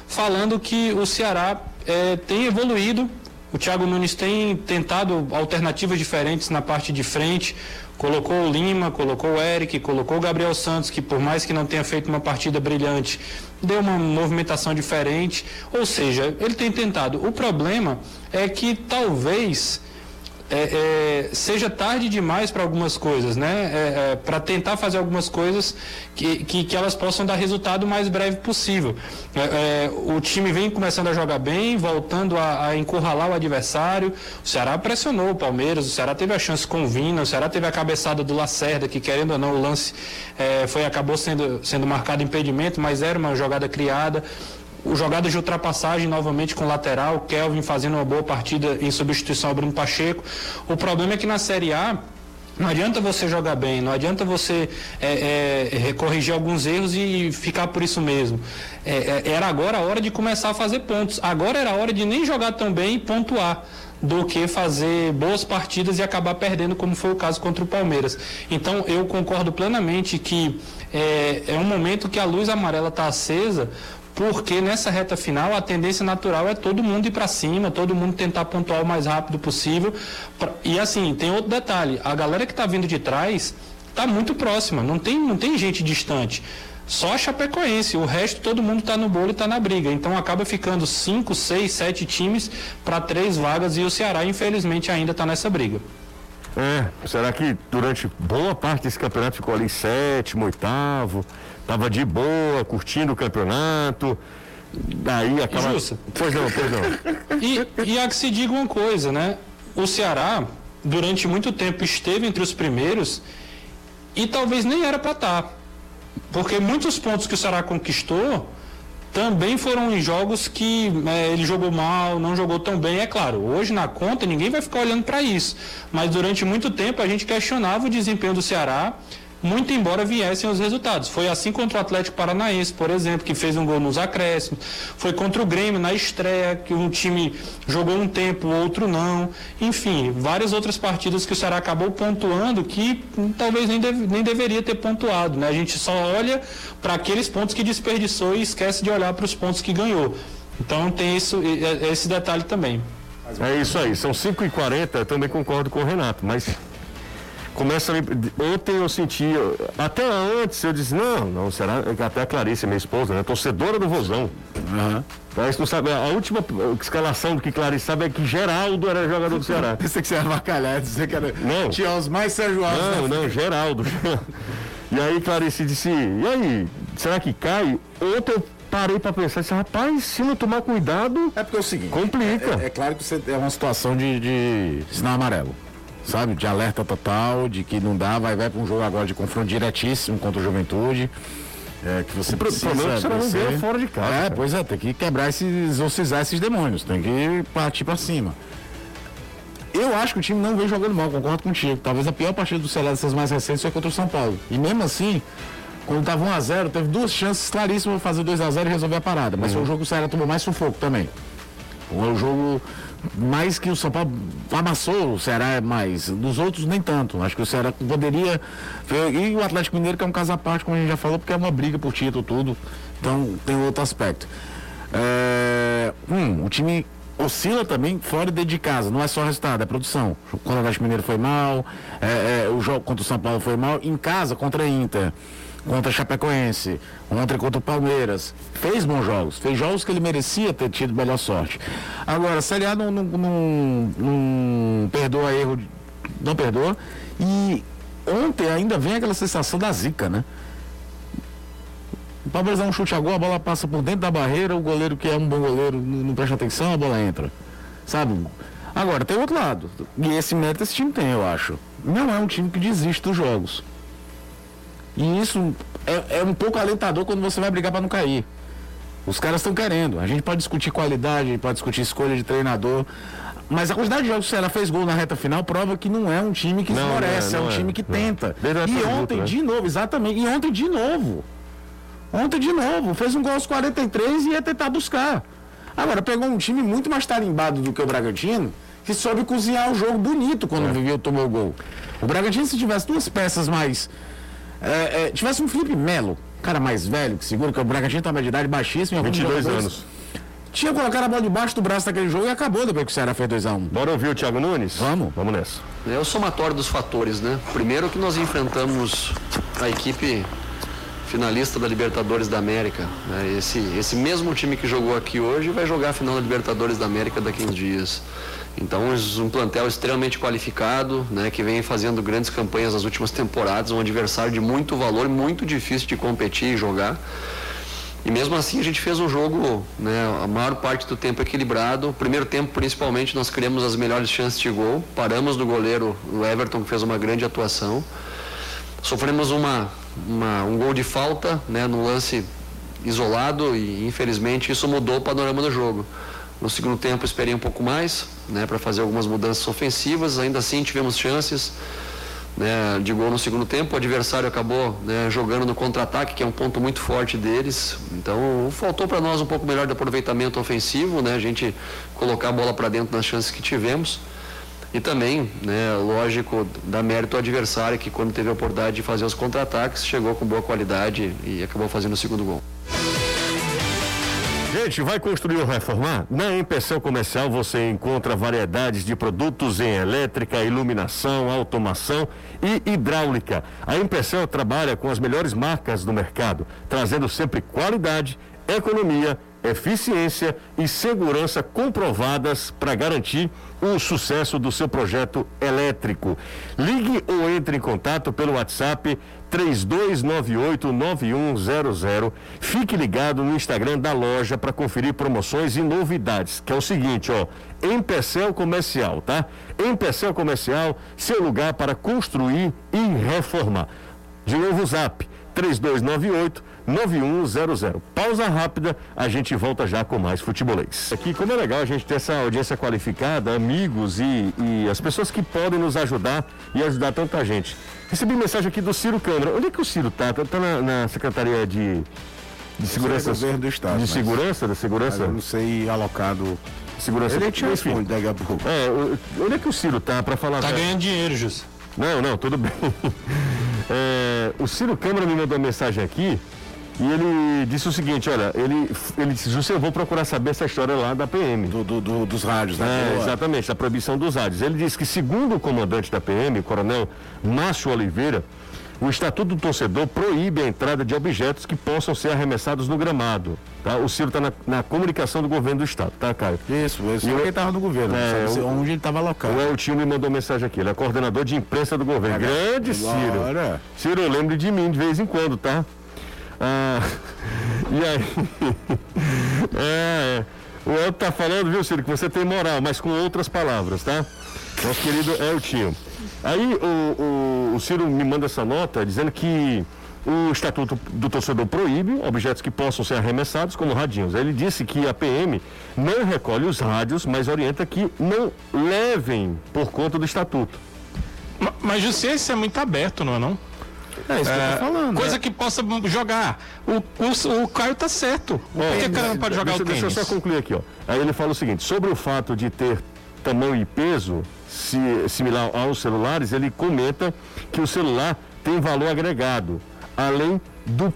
falando que o Ceará é, tem evoluído. O Thiago Nunes tem tentado alternativas diferentes na parte de frente. Colocou o Lima, colocou o Eric, colocou o Gabriel Santos, que por mais que não tenha feito uma partida brilhante, deu uma movimentação diferente. Ou seja, ele tem tentado. O problema é que talvez é, é, seja tarde demais para algumas coisas, né? É, é para tentar fazer algumas coisas que, que, que, elas possam dar resultado o mais breve possível. É, é, o time vem começando a jogar bem, voltando a, a, encurralar o adversário. O Ceará pressionou o Palmeiras, o Ceará teve a chance com o Vina, o Ceará teve a cabeçada do Lacerda, que querendo ou não, o lance foi acabou sendo, sendo marcado impedimento, mas era uma jogada criada o jogada de ultrapassagem novamente com o lateral, Kelvin fazendo uma boa partida em substituição ao Bruno Pacheco. O problema é que na Série A não adianta você jogar bem, não adianta você é, é, corrigir alguns erros e ficar por isso mesmo. É, é, era agora a hora de começar a fazer pontos. Agora era a hora de nem jogar tão bem e pontuar do que fazer boas partidas e acabar perdendo, como foi o caso contra o Palmeiras. Então eu concordo plenamente que é, é um momento que a luz amarela está acesa porque nessa reta final a tendência natural é todo mundo ir para cima, todo mundo tentar pontuar o mais rápido possível. E assim, tem outro detalhe, a galera que está vindo de trás está muito próxima, não tem, não tem gente distante. Só a Chapecoense, o resto todo mundo está no bolo e está na briga. Então acaba ficando cinco, seis, sete times para três vagas e o Ceará, infelizmente, ainda está nessa briga. É, será que durante boa parte desse campeonato ficou ali sétimo, oitavo? Tava de boa, curtindo o campeonato. Daí acaba. Justa. Pois não, pois não. E, e há que se diga uma coisa, né? O Ceará, durante muito tempo, esteve entre os primeiros e talvez nem era para estar. Tá. Porque muitos pontos que o Ceará conquistou também foram em jogos que é, ele jogou mal, não jogou tão bem. É claro, hoje na conta ninguém vai ficar olhando para isso. Mas durante muito tempo a gente questionava o desempenho do Ceará muito embora viessem os resultados. Foi assim contra o Atlético Paranaense, por exemplo, que fez um gol nos acréscimos. Foi contra o Grêmio na estreia, que um time jogou um tempo, outro não. Enfim, várias outras partidas que o Ceará acabou pontuando que talvez nem, deve, nem deveria ter pontuado. Né? A gente só olha para aqueles pontos que desperdiçou e esquece de olhar para os pontos que ganhou. Então tem isso, esse detalhe também. É isso aí, são 5h40, eu também concordo com o Renato, mas começa a me... Ontem eu senti, até antes eu disse, não, não, será até a Clarice, minha esposa, né? Torcedora do Vozão. Uhum. Mas não sabe, a última escalação do que Clarice sabe é que Geraldo era jogador do Ceará. Pensei que você era bacalhado, você que era. Não. Tinha os mais Sérgio Alves. Não, não, Geraldo. e aí Clarice disse, e aí, será que cai? Ontem eu parei para pensar, disse, rapaz, se não tomar cuidado. É porque é o seguinte. Complica. É, é, é claro que você é uma situação de, de sinal amarelo sabe? De alerta total, de que não dá, vai, vai para um jogo agora de confronto diretíssimo contra o Juventude. É, que você o precisa. problema é que você não fora de casa. É, cara. pois é, tem que quebrar esses, exorcizar esses demônios, tem que partir para cima. Eu acho que o time não vem jogando mal, concordo contigo. Talvez a pior partida do Ceará dessas mais recentes foi contra o São Paulo. E mesmo assim, quando estava 1x0, teve duas chances claríssimas de fazer 2x0 e resolver a parada. Mas uhum. foi um jogo que o Ceará tomou mais sufoco também. Foi um jogo mais que o São Paulo amassou o Ceará é mais. Dos outros, nem tanto. Acho que o Ceará poderia. E o Atlético Mineiro, que é um caso à parte, como a gente já falou, porque é uma briga por título, tudo. Então, tem outro aspecto. É... Hum, o time oscila também fora e dentro de casa. Não é só resultado, é produção. Quando o Atlético Mineiro foi mal, é, é, o jogo contra o São Paulo foi mal. Em casa, contra a Inter contra Chapecoense, ontem contra o Palmeiras. Fez bons jogos, fez jogos que ele merecia ter tido melhor sorte. Agora, a Série A não, não, não, não perdoa erro, não perdoa. E ontem ainda vem aquela sensação da zica, né? O Palmeiras dá um chute a gol, a bola passa por dentro da barreira, o goleiro que é um bom goleiro não presta atenção, a bola entra. Sabe? Agora, tem outro lado. E esse mérito esse time tem, eu acho. Não é um time que desiste dos jogos. E isso é, é um pouco alentador quando você vai brigar para não cair. Os caras estão querendo. A gente pode discutir qualidade, pode discutir escolha de treinador. Mas a quantidade de jogos que o Ceará fez gol na reta final prova que não é um time que não, esmorece, é, é, um time que tenta. E ontem, né? de novo, exatamente. E ontem, de novo. Ontem, de novo. Fez um gol aos 43 e ia tentar buscar. Agora, pegou um time muito mais tarimbado do que o Bragantino, que soube cozinhar o jogo bonito quando é. viveu tomou o gol. O Bragantino, se tivesse duas peças mais é, é, tivesse um Felipe Melo, cara mais velho, que segura, que o Bragantino tá de idade baixíssima. 22 anos. Tinha colocado a bola debaixo do braço daquele jogo e acabou depois que o Ceará fez 2x1. Um. Bora ouvir o Thiago Nunes? Vamos. Vamos nessa. É o somatório dos fatores, né? Primeiro que nós enfrentamos a equipe finalista da Libertadores da América. Né? Esse, esse mesmo time que jogou aqui hoje vai jogar a final da Libertadores da América daqui a uns dias. Então, um plantel extremamente qualificado, né, que vem fazendo grandes campanhas nas últimas temporadas, um adversário de muito valor, muito difícil de competir e jogar. E mesmo assim a gente fez um jogo, né, a maior parte do tempo equilibrado. Primeiro tempo, principalmente, nós criamos as melhores chances de gol. Paramos no goleiro, o Everton, que fez uma grande atuação. Sofremos uma, uma um gol de falta, né, no lance isolado e infelizmente isso mudou o panorama do jogo. No segundo tempo esperei um pouco mais, né, para fazer algumas mudanças ofensivas. Ainda assim tivemos chances né, de gol no segundo tempo. O adversário acabou né, jogando no contra-ataque, que é um ponto muito forte deles. Então faltou para nós um pouco melhor de aproveitamento ofensivo, né, a gente colocar a bola para dentro nas chances que tivemos. E também, né, lógico, dá mérito ao adversário que quando teve a oportunidade de fazer os contra-ataques, chegou com boa qualidade e acabou fazendo o segundo gol. Gente, vai construir ou reformar? Na Empecel Comercial você encontra variedades de produtos em elétrica, iluminação, automação e hidráulica. A Empecel trabalha com as melhores marcas do mercado, trazendo sempre qualidade, economia, eficiência e segurança comprovadas para garantir o sucesso do seu projeto elétrico. Ligue ou entre em contato pelo WhatsApp 32989100. Fique ligado no Instagram da loja para conferir promoções e novidades, que é o seguinte, ó, Empecel Comercial, tá? Empecel Comercial, seu lugar para construir e reformar. De novo o Zap 3298 9100. Pausa rápida, a gente volta já com mais futebolês. Aqui, como é legal a gente ter essa audiência qualificada, amigos e, e as pessoas que podem nos ajudar e ajudar tanta gente. Recebi mensagem aqui do Ciro Câmara. Onde é que o Ciro tá? Tá, tá na, na, Secretaria de, de Segurança. governo do Estado. De Segurança, da Segurança? eu não sei alocado. Segurança. Ele te responde daqui a pouco. É, onde é que o Ciro tá para falar? Tá ganhando dinheiro, Jus. Não, não, tudo bem. É, o Ciro Câmara me mandou uma mensagem aqui e ele disse o seguinte, olha, ele, ele disse, José, eu vou procurar saber essa história lá da PM. Do, do, do dos rádios, né? É, exatamente, da proibição dos rádios. Ele disse que, segundo o comandante da PM, o coronel Márcio Oliveira, o Estatuto do Torcedor proíbe a entrada de objetos que possam ser arremessados no gramado. Tá? O Ciro está na, na, comunicação do governo do Estado, tá, Caio? Isso, isso. E ele estava no governo, é, o, onde ele estava alocado. O Eltinho me mandou mensagem aqui, ele é coordenador de imprensa do governo. Grande Ciro. Ciro, lembre de mim de vez em quando, tá? Ah, e aí. é, o Elton tá falando, viu, Ciro, que você tem moral, mas com outras palavras, tá? Nosso querido Eltinho. Aí o, o, o Ciro me manda essa nota dizendo que o Estatuto do Torcedor proíbe objetos que possam ser arremessados, como radinhos. Ele disse que a PM não recolhe os rádios, mas orienta que não levem por conta do Estatuto. Mas, mas José, isso é muito aberto, não é não? É isso que eu tô é, falando. Coisa é. que possa jogar. O, o, o Caio tá certo. Por que o cara não pode jogar deixa, o tênis? Deixa eu só concluir aqui, ó. Aí ele fala o seguinte, sobre o fato de ter tamanho e peso se, similar aos celulares, ele comenta que o celular tem valor agregado, além do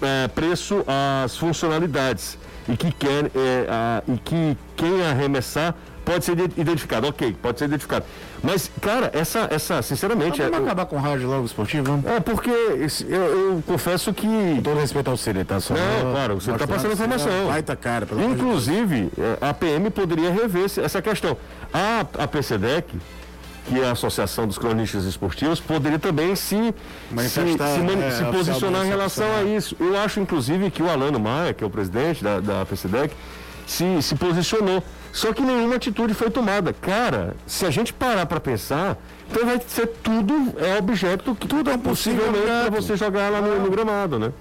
é, preço às funcionalidades e que, quer, é, a, e que quem arremessar pode ser identificado, ok, pode ser identificado. Mas, cara, essa, essa sinceramente. vamos é, acabar com o rádio logo esportivo? Vamos? É, porque esse, eu, eu, confesso que. Com todo respeito ao Cine, tá? Só não, claro, você está passando informação. Vai tá cara, pelo Inclusive, é, a PM poderia rever essa questão. A, a PCDEC, que é a Associação dos Cronistas Esportivos, poderia também se, se, se, é, se posicionar em relação a isso. Eu acho, inclusive, que o Alano Maia, que é o presidente da, da PCDEC, se, se posicionou. Só que nenhuma atitude foi tomada. Cara, se a gente parar para pensar, então vai ser tudo é objeto que tudo é possivelmente para você jogar lá no, no, gramado, né?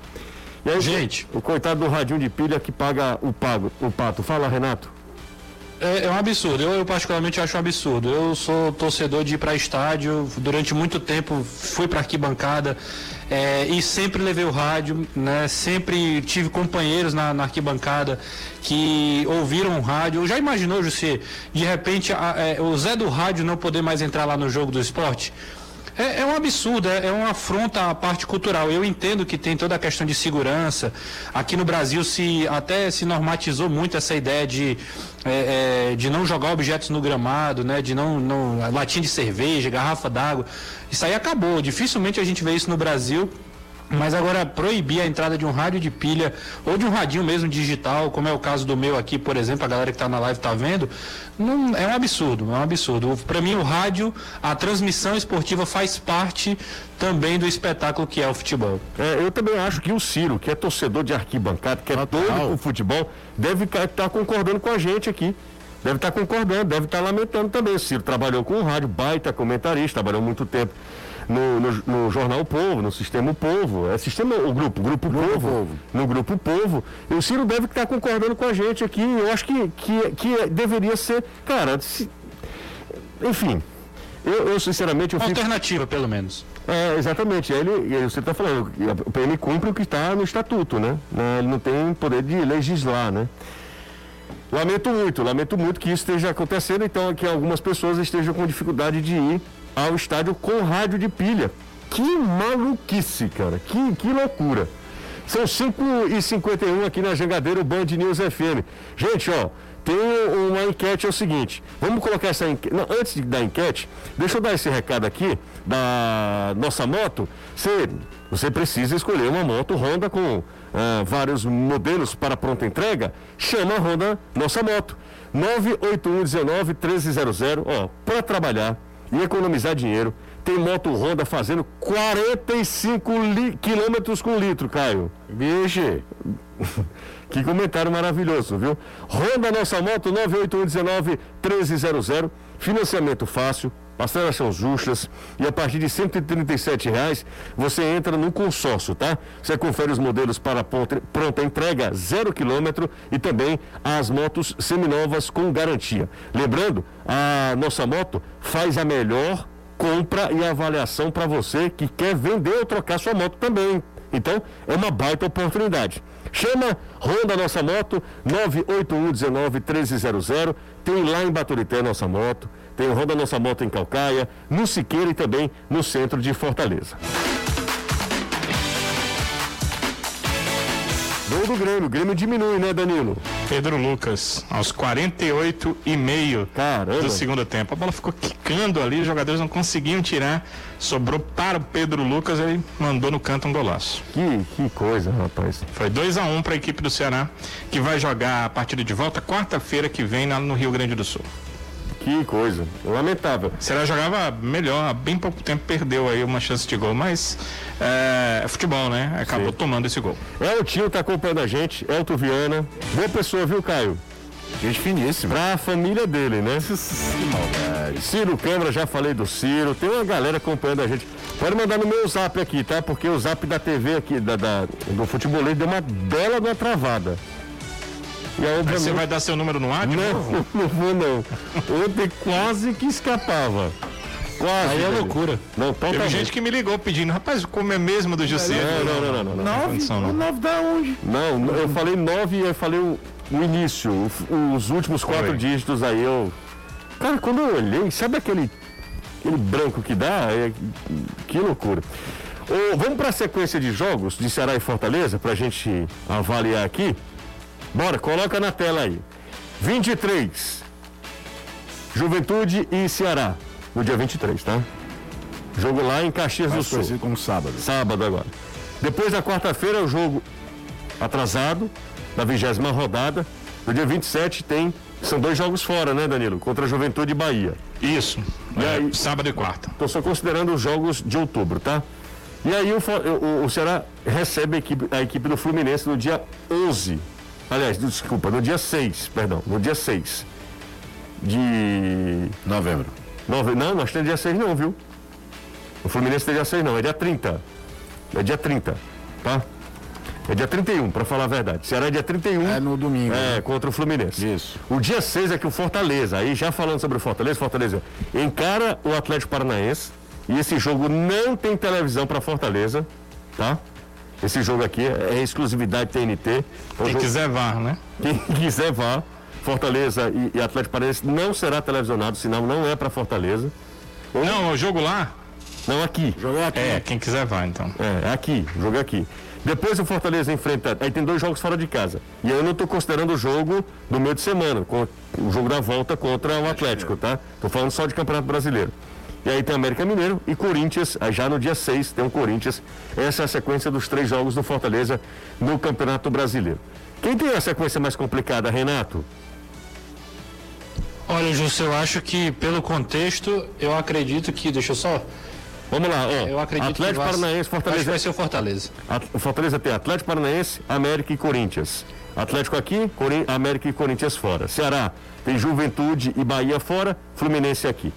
E aí, gente, o coitado do radinho de pilha que paga o pago, o pato. Fala, Renato é, é, um absurdo. Eu, eu, particularmente acho um absurdo. Eu sou torcedor de ir para estádio. Durante muito tempo fui para arquibancada é, e sempre levei o rádio. Né? Sempre tive companheiros na, na arquibancada que ouviram o rádio. Já imaginou, José, de repente a, é, o Zé do rádio não poder mais entrar lá no jogo do esporte? É, é, um absurdo, é, é uma afronta à parte cultural. Eu entendo que tem toda a questão de segurança. Aqui no Brasil se até se normatizou muito essa ideia de, é, é, de não jogar objetos no gramado, né? De não, não latinha de cerveja, garrafa d'água. Isso aí acabou. Dificilmente a gente vê isso no Brasil. Mas agora proibir a entrada de um rádio de pilha ou de um radinho mesmo digital, como é o caso do meu aqui, por exemplo, a galera que está na live está vendo, não, é um absurdo, é um absurdo. Para mim o rádio, a transmissão esportiva faz parte também do espetáculo que é o futebol. É, eu também acho que o Ciro, que é torcedor de arquibancada, que é doido com futebol, deve estar tá concordando com a gente aqui. Deve estar tá concordando, deve estar tá lamentando também. O Ciro trabalhou com o rádio, baita comentarista, trabalhou muito tempo no, no, no, jornal Povo, no Sistema Povo, é sistema, o grupo, Grupo, grupo Povo, Povo, no Grupo Povo. E o Ciro deve estar concordando com a gente aqui. Eu acho que, que, que deveria ser, cara, se, enfim, eu, eu, sinceramente. Eu Alternativa, fico... pelo menos. É, exatamente. Ele, ele você está falando, o PM cumpre o que está no estatuto, né? Ele não tem poder de legislar, né? Lamento muito, lamento muito que isso esteja acontecendo, então que algumas pessoas estejam com dificuldade de ir ao estádio com rádio de pilha. Que maluquice, cara. Que, que loucura. São 5h51 aqui na Jangadeiro Band News FM. Gente, ó, tem uma enquete, é o seguinte. Vamos colocar essa enquete. Não, antes da enquete, deixa eu dar esse recado aqui da nossa moto. Você, você precisa escolher uma moto Honda com ah, vários modelos para pronta entrega. Chama a Honda Nossa Moto. 981 19 1300, ó, para trabalhar e economizar dinheiro. Tem moto Honda fazendo 45 quilômetros com litro, Caio. Vixe. que comentário maravilhoso, viu? Honda Nossa Moto 98119-1300. Financiamento fácil, parcelas são justas e a partir de 137 reais você entra no consórcio, tá? Você confere os modelos para pronta entrega, zero quilômetro e também as motos seminovas com garantia. Lembrando, a nossa moto faz a melhor compra e avaliação para você que quer vender ou trocar sua moto também. Então, é uma baita oportunidade. Chama Honda Nossa Moto 981 19 1300. Tem lá em Baturité Nossa Moto. Tem o Honda Nossa Moto em Calcaia, no Siqueira e também no centro de Fortaleza. Gol do Grêmio. O Grêmio diminui, né, Danilo? Pedro Lucas, aos 48 e meio Caramba. do segundo tempo. A bola ficou quicando ali, os jogadores não conseguiam tirar. Sobrou para o Pedro Lucas, ele mandou no canto um golaço. Que, que coisa, rapaz. Foi 2 a 1 um para a equipe do Ceará, que vai jogar a partida de volta quarta-feira que vem lá no Rio Grande do Sul. Que coisa, lamentável. Será jogava melhor, há bem pouco tempo perdeu aí uma chance de gol, mas é, é futebol, né? Acabou Sim. tomando esse gol. É o tio tá acompanhando a gente, Elton Viana. Boa pessoa, viu, Caio? Gente finíssima. Pra família dele, né? Que Ciro Câmara, já falei do Ciro. Tem uma galera acompanhando a gente. Pode mandar no meu zap aqui, tá? Porque o zap da TV aqui, da, da do futebolês, deu uma bela uma travada. E aí, aí você vai dar seu número no ar de não, novo? Não vou não. Ontem quase que escapava. Quase. Aí é loucura. Não. Teve gente que me ligou pedindo, rapaz, como é mesmo do José? Não, não, não, não. não, não. Nove, nove da onde? Não, eu falei nove e eu falei o, o início, os últimos quatro Oi. dígitos aí eu. Cara, quando eu olhei, sabe aquele, aquele branco que dá? É, que loucura. vamos para a sequência de jogos de Ceará e Fortaleza, para a gente avaliar aqui. Bora, coloca na tela aí. 23. Juventude e Ceará. No dia 23, tá? Jogo lá em Caxias do Sul. como sábado. Sábado agora. Depois da quarta-feira, o jogo atrasado, da vigésima rodada. No dia 27 tem. São dois jogos fora, né, Danilo? Contra a Juventude e Bahia. Isso. E é, aí, sábado e quarta. Estou só considerando os jogos de outubro, tá? E aí o, o, o Ceará recebe a equipe, a equipe do Fluminense no dia 11 Aliás, desculpa, no dia 6, perdão, no dia 6 de novembro. Nove, não, nós temos dia 6 não, viu? O Fluminense tem dia 6 não, é dia 30. É dia 30, tá? É dia 31, para falar a verdade. Será dia 31. É no domingo. É, né? contra o Fluminense. Isso. O dia 6 é que o Fortaleza, aí já falando sobre o Fortaleza, Fortaleza encara o Atlético Paranaense e esse jogo não tem televisão para Fortaleza, tá? Esse jogo aqui é, é exclusividade TNT. Quem jogo... quiser vá, né? Quem quiser vá. Fortaleza e, e Atlético Paranaense não será televisionado, sinal não é para Fortaleza. Ou... Não, o jogo lá? Não, aqui. Jogo aqui. É, quem quiser vá então. É, é aqui, jogo aqui. Depois o Fortaleza enfrenta. Aí tem dois jogos fora de casa. E eu não estou considerando o jogo do meio de semana, com o jogo da volta contra o Atlético, tá? Estou falando só de Campeonato Brasileiro. E aí tem América Mineiro e Corinthians, já no dia 6 tem o Corinthians. Essa é a sequência dos três jogos do Fortaleza no Campeonato Brasileiro. Quem tem a sequência mais complicada, Renato? Olha, Justo, eu acho que pelo contexto, eu acredito que. Deixa eu só. Vamos lá, ó. Eu acredito Atlético que vai, Paranaense, acho que Fortaleza. vai ser o Fortaleza. O Fortaleza tem Atlético Paranaense, América e Corinthians. Atlético aqui, América e Corinthians fora. Ceará tem Juventude e Bahia fora, Fluminense aqui.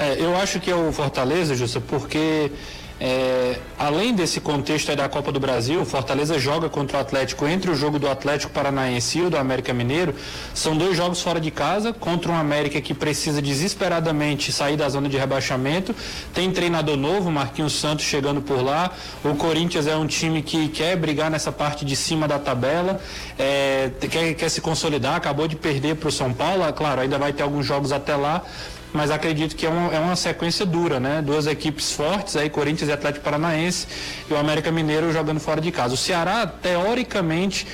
É, eu acho que é o Fortaleza, Justa, porque é, além desse contexto da Copa do Brasil, o Fortaleza joga contra o Atlético entre o jogo do Atlético Paranaense e o do América Mineiro. São dois jogos fora de casa, contra um América que precisa desesperadamente sair da zona de rebaixamento. Tem treinador novo, Marquinhos Santos chegando por lá. O Corinthians é um time que quer brigar nessa parte de cima da tabela, é, quer, quer se consolidar, acabou de perder para o São Paulo. Ah, Claro, ainda vai ter alguns jogos até lá mas acredito que é uma, é uma sequência dura, né? Duas equipes fortes, aí Corinthians e Atlético Paranaense e o América Mineiro jogando fora de casa. O Ceará, teoricamente,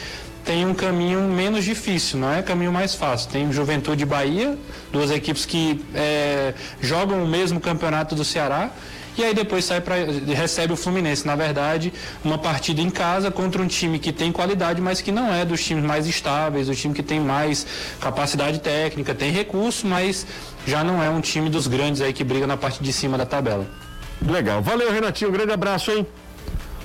tem um caminho menos difícil, não é caminho mais fácil. Tem Juventude e Bahia, duas equipes que é, jogam o mesmo campeonato do Ceará. E aí depois sai para recebe o Fluminense, na verdade, uma partida em casa contra um time que tem qualidade, mas que não é dos times mais estáveis, o time que tem mais capacidade técnica, tem recurso, mas já não é um time dos grandes aí que briga na parte de cima da tabela. Legal. Valeu, Renatinho. Um grande abraço, hein?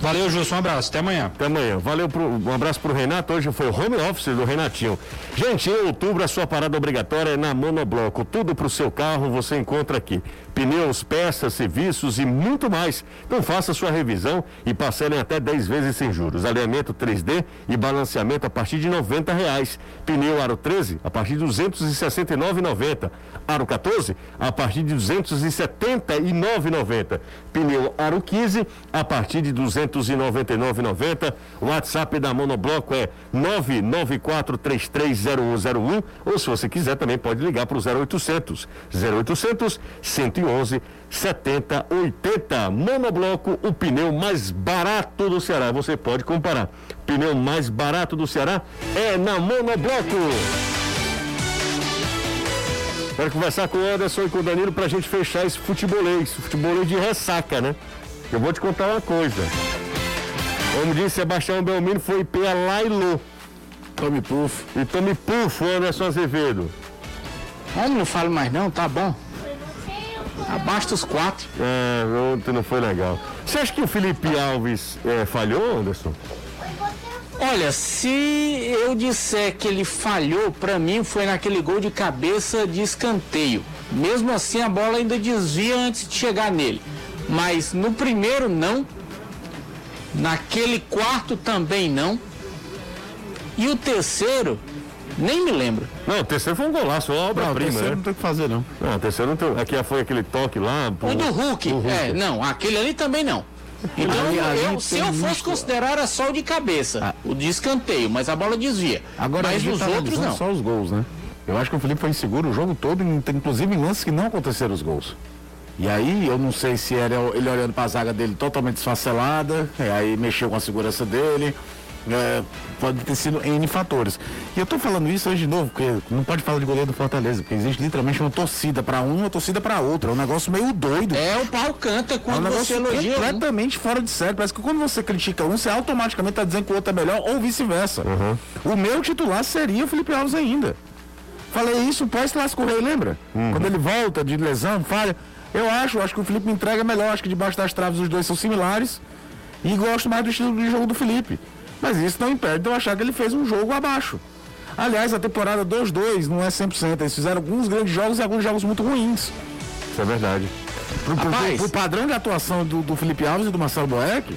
Valeu, Justo, um abraço, até amanhã. Até amanhã. Valeu, pro, um abraço pro Renato. Hoje foi o home office do Renatinho. Gente, em outubro a sua parada obrigatória é na Monobloco. Tudo pro seu carro você encontra aqui. Pneus, peças, serviços e muito mais. Então faça sua revisão e parcelem até 10 vezes sem juros. Alinhamento 3D e balanceamento a partir de 90 reais. Pneu Aro 13 a partir de R$ 269,90. Aro 14 a partir de R$ 279,90. Pneu Aro 15 a partir de R$ 299,90. O WhatsApp da Monobloco é 994330101 ou se você quiser também pode ligar para o 0800 0800 111 7080. Monobloco, o pneu mais barato do Ceará. Você pode comparar. Pneu mais barato do Ceará é na Monobloco. Quero conversar com o Anderson e com o Danilo pra gente fechar esse futebolês, futebolês de ressaca, né? Eu vou te contar uma coisa. Como disse Sebastião Belmiro, foi Pea Lailô. Tome puff. E tome pufo, Anderson Azevedo. Homem, não falo mais não, tá bom. Abaixo dos quatro. É, ontem não foi legal. Você acha que o Felipe Alves é, falhou, Anderson? Olha, se eu disser que ele falhou, pra mim foi naquele gol de cabeça de escanteio. Mesmo assim, a bola ainda desvia antes de chegar nele. Mas no primeiro, não. Naquele quarto também não. E o terceiro, nem me lembro. Não, o terceiro foi um golaço, uma Não, o obra-prima, terceiro não né? tem o que fazer, não. Não, o terceiro não tem. Aqui foi aquele toque lá. pro- O do Hulk, pro é, não, aquele ali também não. Então, Ali- ali eu- se eu fosse muito- considerar, era só o de cabeça, o de escanteio, mas a bola desvia. Agora mas os tá outros não. só os gols, né? Eu acho que o Felipe foi inseguro o jogo todo, in- inclusive em lances que não aconteceram os gols. E aí, eu não sei se era ele olhando para a zaga dele totalmente desfacelada, e aí mexeu com a segurança dele. é, pode ter sido N fatores. E eu tô falando isso hoje de novo, porque não pode falar de goleiro do Fortaleza, porque existe literalmente uma torcida para um e uma torcida para outra. É um negócio meio doido. É, o pau canta É um quando você elogia. completamente fora de série. Parece que quando você critica um, você automaticamente está dizendo que o outro é melhor ou vice-versa. O meu titular seria o Felipe Alves ainda. Falei isso pós-clássico rei, lembra? Quando ele volta de lesão, falha. Eu acho, acho que o Felipe me entrega melhor. Acho que debaixo das traves os dois são similares. E gosto mais do estilo de jogo do Felipe. Mas isso não impede de eu achar que ele fez um jogo abaixo. Aliás, a temporada 2-2 não é 100%. Eles fizeram alguns grandes jogos e alguns jogos muito ruins. Isso é verdade. Pro, pro- Rapaz. pro padrão de atuação do, do Felipe Alves e do Marcelo Boeck,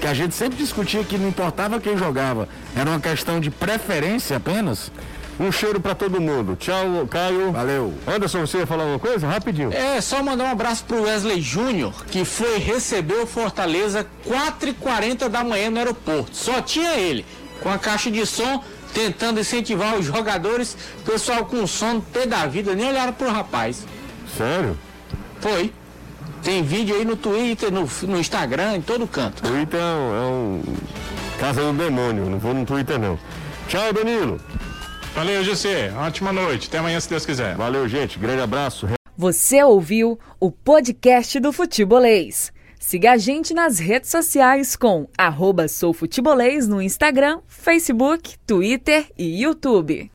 que a gente sempre discutia que não importava quem jogava, era uma questão de preferência apenas. Um cheiro pra todo mundo. Tchau, Caio. Valeu. Anderson, você ia falar uma coisa? Rapidinho. É, só mandar um abraço pro Wesley Júnior, que foi receber o Fortaleza 4h40 da manhã no aeroporto. Só tinha ele, com a caixa de som, tentando incentivar os jogadores. Pessoal com sono, pé da vida, nem olharam pro rapaz. Sério? Foi. Tem vídeo aí no Twitter, no, no Instagram, em todo canto. Twitter é um, é um casa do demônio. Não vou no Twitter, não. Tchau, Danilo. Valeu, GC. Ótima noite. Até amanhã, se Deus quiser. Valeu, gente. Grande abraço. Você ouviu o podcast do Futebolês. Siga a gente nas redes sociais com arroba soufutebolês no Instagram, Facebook, Twitter e YouTube.